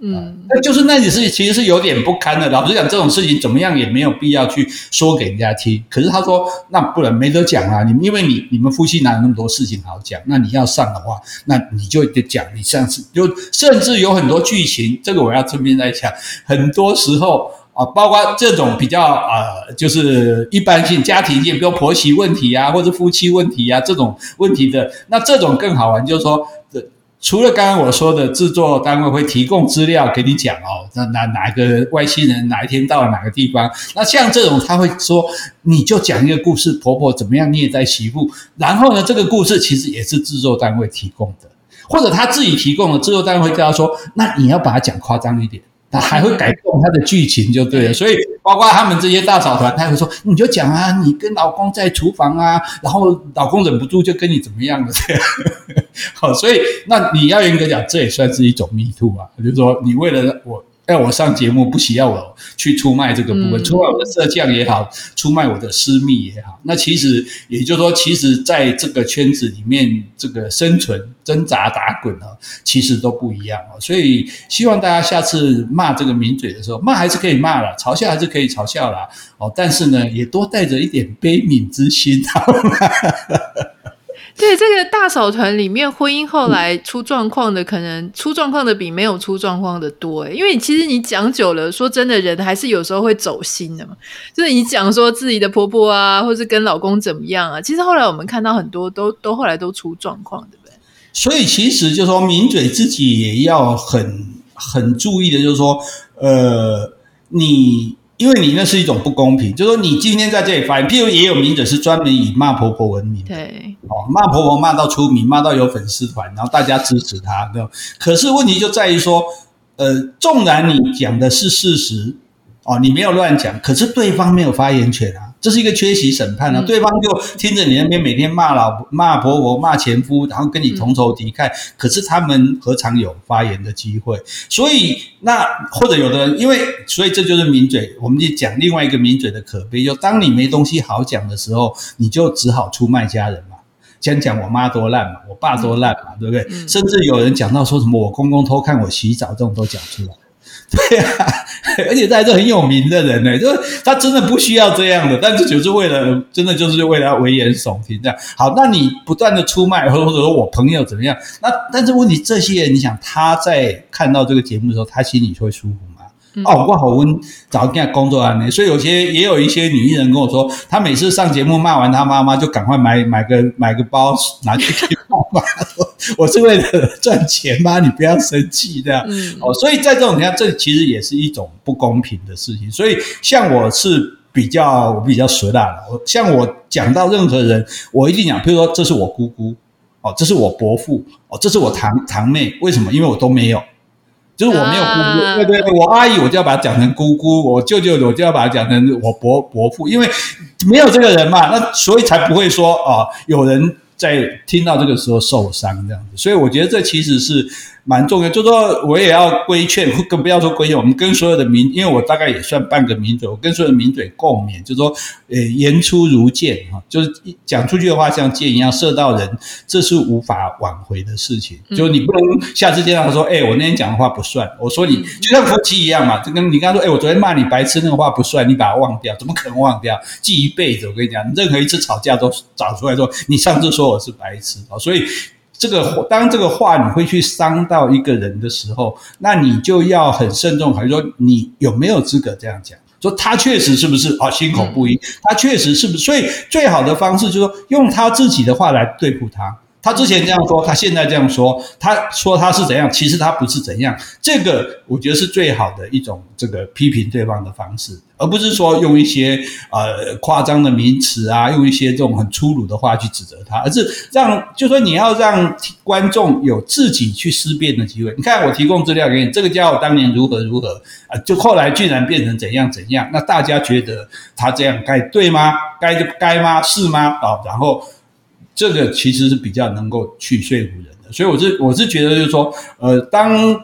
嗯，那就是那件事情其实是有点不堪的。老实讲，这种事情怎么样也没有必要去说给人家听。可是他说，那不然没得讲啊，你因为你你们夫妻哪有那么多事情好讲？那你要上的话，那你就得讲。你上次就甚至有很多剧情，这个我要这边再讲，很多时候。啊，包括这种比较呃，就是一般性家庭性，比如婆媳问题啊，或者夫妻问题啊这种问题的，那这种更好玩，就是说，除了刚刚我说的制作单位会提供资料给你讲哦，那哪哪个外星人哪一天到了哪个地方，那像这种他会说，你就讲一个故事，婆婆怎么样虐待媳妇，然后呢，这个故事其实也是制作单位提供的，或者他自己提供的，制作单位会跟他说，那你要把它讲夸张一点。他还会改动他的剧情就对了，所以包括他们这些大嫂团，他会说，你就讲啊，你跟老公在厨房啊，然后老公忍不住就跟你怎么样了这样。好，所以那你要严格讲，这也算是一种 me too 啊，就是说你为了我。要我上节目，不需要我去出卖这个部分，嗯、出卖我的色相也好，出卖我的私密也好。那其实也就是说，其实在这个圈子里面，这个生存挣扎打滚啊，其实都不一样啊。所以希望大家下次骂这个名嘴的时候，骂还是可以骂了，嘲笑还是可以嘲笑啦。哦，但是呢，也多带着一点悲悯之心，好吗？对这个大嫂团里面，婚姻后来出状况的，可能出状况的比没有出状况的多。因为其实你讲久了，说真的，人还是有时候会走心的嘛。就是你讲说自己的婆婆啊，或是跟老公怎么样啊，其实后来我们看到很多都都后来都出状况，对不对？所以其实就是说，抿嘴自己也要很很注意的，就是说，呃，你。因为你那是一种不公平，就是说你今天在这里发言，譬如也有名者是专门以骂婆婆闻名，对，哦，骂婆婆骂到出名，骂到有粉丝团，然后大家支持他，对吧？可是问题就在于说，呃，纵然你讲的是事实，哦，你没有乱讲，可是对方没有发言权啊。这是一个缺席审判啊，嗯、对方就听着你那边每天骂老婆、骂婆婆、骂前夫，然后跟你同仇敌忾。嗯、可是他们何尝有发言的机会？所以那或者有的人，因为所以这就是名嘴。我们就讲另外一个名嘴的可悲，就当你没东西好讲的时候，你就只好出卖家人嘛。先讲我妈多烂嘛，我爸多烂嘛，嗯、对不对？嗯、甚至有人讲到说什么我公公偷看我洗澡，这种都讲出来。对呀、啊，而且他还是很有名的人呢，就是他真的不需要这样的，但是就是为了，真的就是为了危言耸听这样。好，那你不断的出卖，或者说我朋友怎么样？那但是问题，这些人，你想他在看到这个节目的时候，他心里会舒服？嗯、哦，我好温，早跟他工作安呢，所以有些也有一些女艺人跟我说，她每次上节目骂完她妈妈，就赶快买买个 买个包拿去给妈妈，我是为了赚钱吗？你不要生气这样。嗯、哦，所以在这种情况，这其实也是一种不公平的事情。所以像我是比较我比较实大的，我像我讲到任何人，我一定讲，譬如说这是我姑姑，哦，这是我伯父，哦，这是我堂堂妹，为什么？因为我都没有。就是我没有姑姑，啊、对对对，我阿姨我就要把它讲成姑姑，我舅舅我就要把它讲成我伯伯父，因为没有这个人嘛，那所以才不会说啊、呃，有人在听到这个时候受伤这样子，所以我觉得这其实是。蛮重要，就说我也要规劝，更不要说规劝。我们跟所有的民，因为我大概也算半个民嘴，我跟所有的民嘴共勉，就说，呃，言出如箭哈，就是讲出去的话像箭一样射到人，这是无法挽回的事情。就你不能下次见到他说，哎，我那天讲的话不算，我说你就像夫妻一样嘛，就跟你刚刚说，哎，我昨天骂你白痴那个话不算，你把它忘掉，怎么可能忘掉？记一辈子。我跟你讲，任何一次吵架都找出来说，你上次说我是白痴啊，所以。这个当这个话你会去伤到一个人的时候，那你就要很慎重，还是说你有没有资格这样讲？说他确实是不是啊？心口不一，他确实是不是？所以最好的方式就是说用他自己的话来对付他。他之前这样说，他现在这样说，他说他是怎样，其实他不是怎样。这个我觉得是最好的一种这个批评对方的方式，而不是说用一些呃夸张的名词啊，用一些这种很粗鲁的话去指责他，而是让就说你要让观众有自己去思辨的机会。你看我提供资料给你，这个家伙当年如何如何啊，就后来居然变成怎样怎样，那大家觉得他这样该对吗？该就该吗？是吗？啊，然后。这个其实是比较能够去说服人的，所以我是我是觉得就是说，呃，当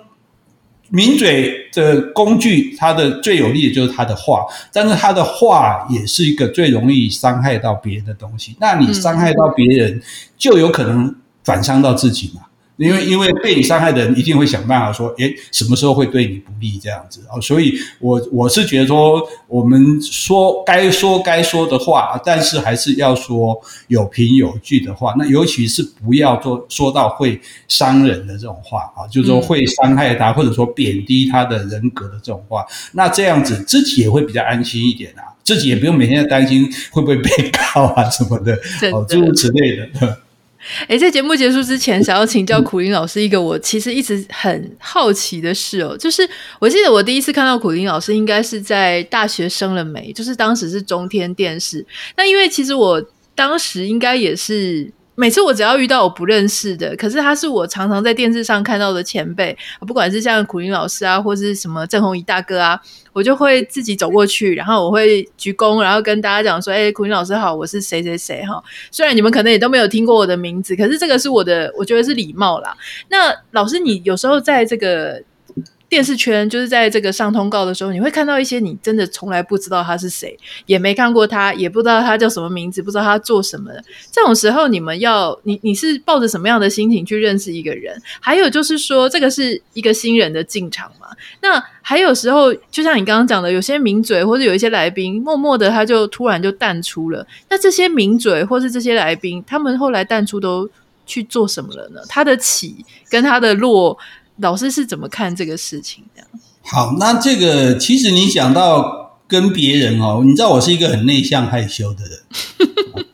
名嘴的工具，它的最有利的就是他的话，但是他的话也是一个最容易伤害到别人的东西。那你伤害到别人，就有可能反伤到自己嘛。因为因为被你伤害的人一定会想办法说，诶，什么时候会对你不利这样子啊？所以我我是觉得说，我们说该说该说的话，但是还是要说有凭有据的话。那尤其是不要做说到会伤人的这种话啊，就是说会伤害他或者说贬低他的人格的这种话。那这样子自己也会比较安心一点啊，自己也不用每天在担心会不会被告啊什么的，哦，诸如此类的。诶，在节目结束之前，想要请教苦林老师一个我其实一直很好奇的事哦，就是我记得我第一次看到苦林老师，应该是在大学生了没，就是当时是中天电视。那因为其实我当时应该也是。每次我只要遇到我不认识的，可是他是我常常在电视上看到的前辈，不管是像苦苓老师啊，或是什么郑弘仪大哥啊，我就会自己走过去，然后我会鞠躬，然后跟大家讲说：“哎，苦苓老师好，我是谁谁谁哈。”虽然你们可能也都没有听过我的名字，可是这个是我的，我觉得是礼貌啦。那老师，你有时候在这个。电视圈就是在这个上通告的时候，你会看到一些你真的从来不知道他是谁，也没看过他，也不知道他叫什么名字，不知道他做什么的。这种时候，你们要你你是抱着什么样的心情去认识一个人？还有就是说，这个是一个新人的进场嘛？那还有时候，就像你刚刚讲的，有些名嘴或者有一些来宾，默默的他就突然就淡出了。那这些名嘴或是这些来宾，他们后来淡出都去做什么了呢？他的起跟他的落。老师是怎么看这个事情的？好，那这个其实你想到跟别人哦，你知道我是一个很内向害羞的人。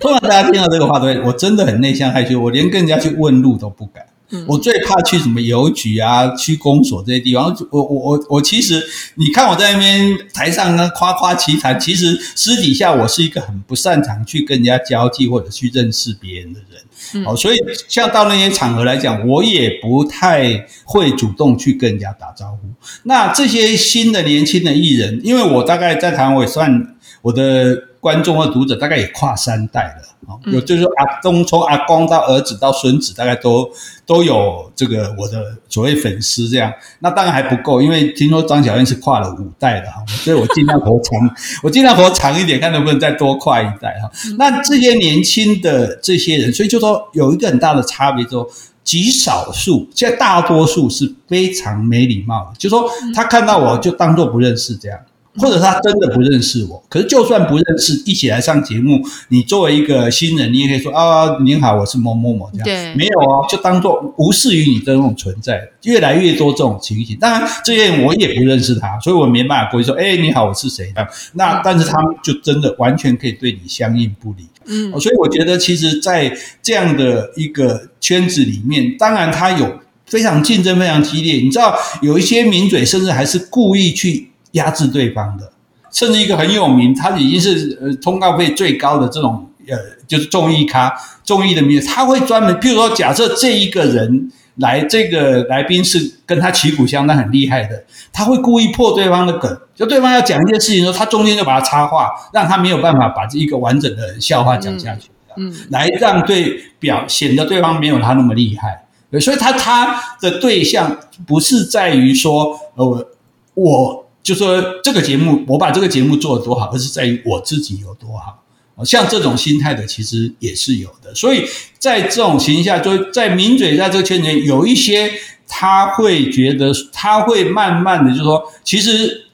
通常大家听到这个话，对，我真的很内向害羞，我连跟人家去问路都不敢。嗯、我最怕去什么邮局啊、区公所这些地方。我我我我其实，你看我在那边台上呢夸夸其谈，其实私底下我是一个很不擅长去跟人家交际或者去认识别人的人。嗯、哦，所以像到那些场合来讲，我也不太会主动去跟人家打招呼。那这些新的年轻的艺人，因为我大概在台湾，我也算我的。观众和读者大概也跨三代了啊，有就是说阿公从阿公到儿子到孙子，大概都都有这个我的所谓粉丝这样。那当然还不够，因为听说张小燕是跨了五代的哈，所以我尽量活长，我尽量活长一点，看能不能再多跨一代哈。那这些年轻的这些人，所以就说有一个很大的差别，就极少数，现在大多数是非常没礼貌的，就说他看到我就当做不认识这样。或者他真的不认识我，可是就算不认识，一起来上节目，你作为一个新人，你也可以说啊，您好，我是某某某这样。对，没有啊，就当做无视于你的那种存在。越来越多这种情形，当然这些人我也不认识他，所以我没办法过去说，哎，你好，我是谁？那但是他们就真的完全可以对你相应不理。嗯，所以我觉得其实，在这样的一个圈子里面，当然他有非常竞争非常激烈。你知道，有一些名嘴甚至还是故意去。压制对方的，甚至一个很有名，他已经是呃通告费最高的这种呃，就是综艺咖，综艺的名，他会专门，譬如说，假设这一个人来，这个来宾是跟他旗鼓相当很厉害的，他会故意破对方的梗，就对方要讲一件事情的时候，他中间就把他插话，让他没有办法把这一个完整的笑话讲下去，嗯，嗯来让对表显得对方没有他那么厉害，所以他他的对象不是在于说呃我。就说这个节目，我把这个节目做得多好，而是在于我自己有多好。像这种心态的，其实也是有的。所以在这种情况下，就在名嘴在这个圈子里，有一些他会觉得，他会慢慢的就是说，其实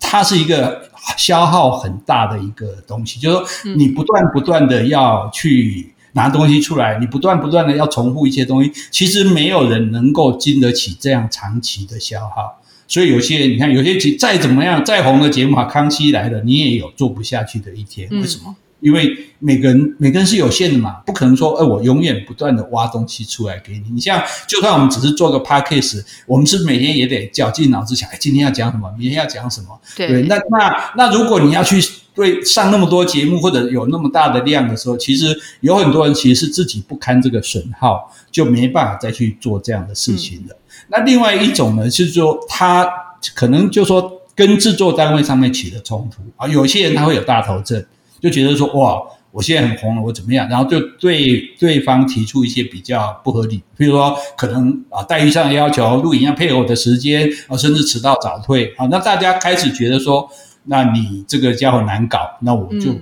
他是一个消耗很大的一个东西。就是说，你不断不断的要去拿东西出来，你不断不断的要重复一些东西，其实没有人能够经得起这样长期的消耗。所以有些你看，有些节再怎么样再红的节目啊，康熙来了，你也有做不下去的一天。为什么？因为每个人每个人是有限的嘛，不可能说，哎，我永远不断的挖东西出来给你。你像，就算我们只是做个 podcast，我们是每天也得绞尽脑汁想，哎，今天要讲什么，明天要讲什么。对，对，那那那如果你要去对上那么多节目或者有那么大的量的时候，其实有很多人其实是自己不堪这个损耗，就没办法再去做这样的事情了。那另外一种呢，是说他可能就说跟制作单位上面起了冲突啊，有些人他会有大头症，就觉得说哇，我现在很红了，我怎么样？然后就对对方提出一些比较不合理，比如说可能啊待遇上的要求，录影要配合我的时间啊，甚至迟到早退啊，那大家开始觉得说，那你这个家伙难搞，那我就。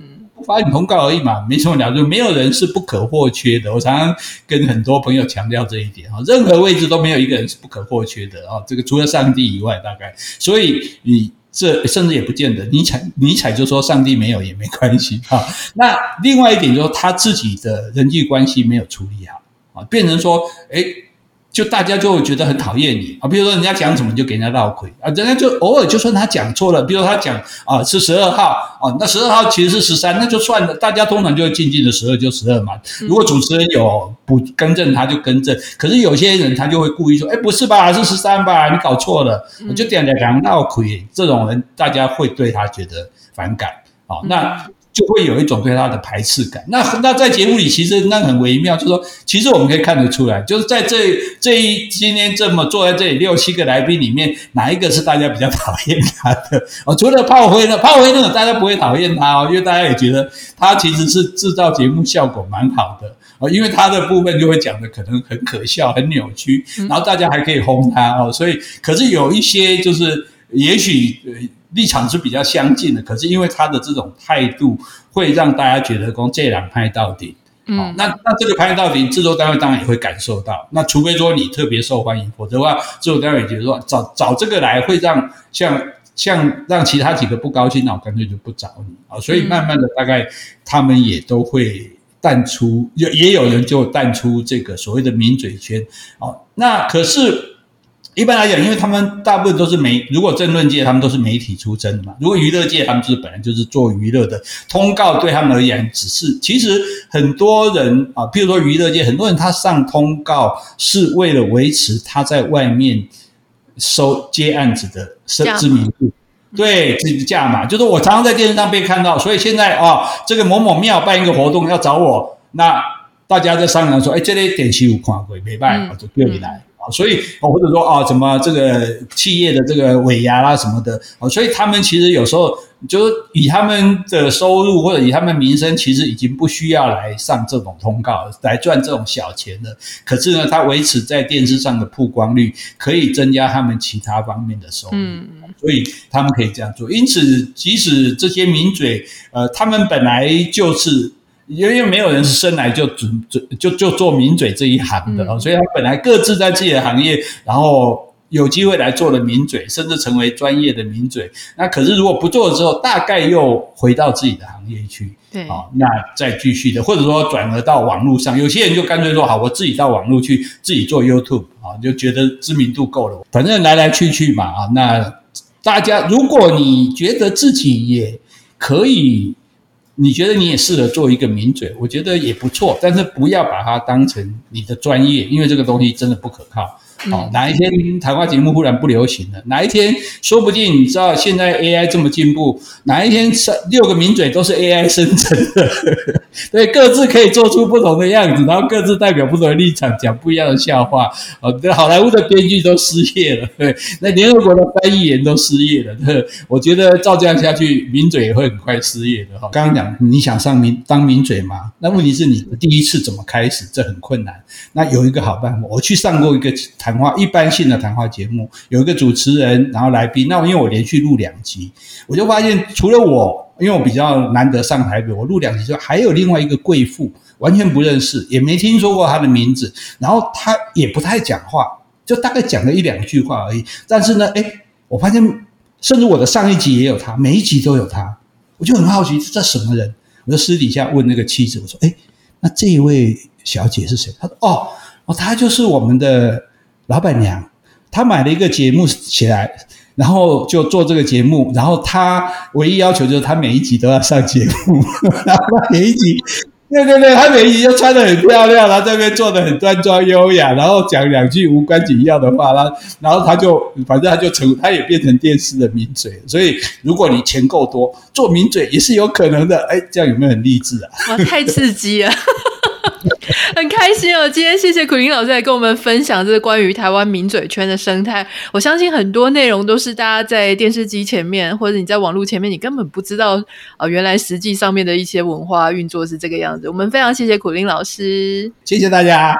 发你通告而已嘛，没什么了，就没有人是不可或缺的。我常常跟很多朋友强调这一点啊，任何位置都没有一个人是不可或缺的啊。这个除了上帝以外，大概，所以你这甚至也不见得。尼采尼采就说上帝没有也没关系啊。那另外一点就是他自己的人际关系没有处理好啊，变成说，诶就大家就会觉得很讨厌你啊，比如说人家讲什么就给人家绕亏啊，人家就偶尔就算他讲错了，比如说他讲啊是十二号啊，那十二号其实是十三，那就算了，大家通常就会静静的十二就十二嘛。如果主持人有不更正，他就更正。可是有些人他就会故意说，哎，不是吧，是十三吧，你搞错了，我就点点讲绕亏。这种人大家会对他觉得反感啊，那。就会有一种对他的排斥感。那那在节目里，其实那很微妙，就是说，其实我们可以看得出来，就是在这这一今天这么坐在这里六七个来宾里面，哪一个是大家比较讨厌他的？哦，除了炮灰呢，炮灰那种大家不会讨厌他哦，因为大家也觉得他其实是制造节目效果蛮好的哦，因为他的部分就会讲的可能很可笑、很扭曲，然后大家还可以轰他哦。所以，可是有一些就是也许。立场是比较相近的，可是因为他的这种态度，会让大家觉得说这两拍到底。嗯，哦、那那这个拍到底，制作单位当然也会感受到。那除非说你特别受欢迎，否则的话，制作单位觉得说找找这个来会让像像让其他几个不高兴，那我干脆就不找你啊、哦。所以慢慢的，大概他们也都会淡出，也也有人就淡出这个所谓的名嘴圈。哦，那可是。一般来讲，因为他们大部分都是媒，如果政论界他们都是媒体出身的嘛，如果娱乐界他们就是本来就是做娱乐的，通告对他们而言只是，其实很多人啊，譬如说娱乐界很多人他上通告是为了维持他在外面收接案子的知名度，对，这个价码，就是我常常在电视上被看到，所以现在啊，这个某某庙办一个活动要找我，那大家在商量说，哎，这类点起五跨鬼没办法，就叫你来。所以，或者说啊，怎么这个企业的这个尾牙啦什么的，所以他们其实有时候就是以他们的收入或者以他们名声，其实已经不需要来上这种通告来赚这种小钱了。可是呢，他维持在电视上的曝光率，可以增加他们其他方面的收入。嗯，所以他们可以这样做。因此，即使这些名嘴，呃，他们本来就是。因为没有人是生来就准准就就做名嘴这一行的，哦、所以他本来各自在自己的行业，然后有机会来做了名嘴，甚至成为专业的名嘴。那可是如果不做了之后，大概又回到自己的行业去，对啊，那再继续的，或者说转而到网络上。有些人就干脆说好，我自己到网络去自己做 YouTube 啊，就觉得知名度够了，反正来来去去嘛啊。那大家，如果你觉得自己也可以。你觉得你也适合做一个名嘴，我觉得也不错，但是不要把它当成你的专业，因为这个东西真的不可靠。哦，哪一天谈话节目忽然不流行了？哪一天说不定你知道现在 AI 这么进步，哪一天三六个名嘴都是 AI 生成的，对，各自可以做出不同的样子，然后各自代表不同的立场讲不一样的笑话。哦，对，好莱坞的编剧都失业了，对，那联合国的翻译员都失业了。对，我觉得照这样下去，名嘴也会很快失业的。哈，刚刚讲你想上名当名嘴吗？那问题是你第一次怎么开始？这很困难。那有一个好办法，我去上过一个。谈话一般性的谈话节目，有一个主持人，然后来宾。那因为我连续录两集，我就发现除了我，因为我比较难得上台北，我录两集之后，还有另外一个贵妇，完全不认识，也没听说过她的名字，然后她也不太讲话，就大概讲了一两句话而已。但是呢，诶，我发现甚至我的上一集也有她，每一集都有她，我就很好奇这什么人？我就私底下问那个妻子，我说：“诶，那这一位小姐是谁？”她说：“哦，哦，她就是我们的。”老板娘，她买了一个节目起来，然后就做这个节目。然后他唯一要求就是他每一集都要上节目，然 后他每一集，对对对，他每一集就穿的很漂亮，然后这边做的很端庄优雅，然后讲两句无关紧要的话，然后然后他就反正他就成，他也变成电视的名嘴。所以如果你钱够多，做名嘴也是有可能的。哎，这样有没有很励志啊？哇，太刺激了！很开心哦！今天谢谢苦林老师来跟我们分享这个关于台湾名嘴圈的生态。我相信很多内容都是大家在电视机前面或者你在网络前面，你根本不知道啊、原来实际上面的一些文化运作是这个样子。我们非常谢谢苦林老师，谢谢大家。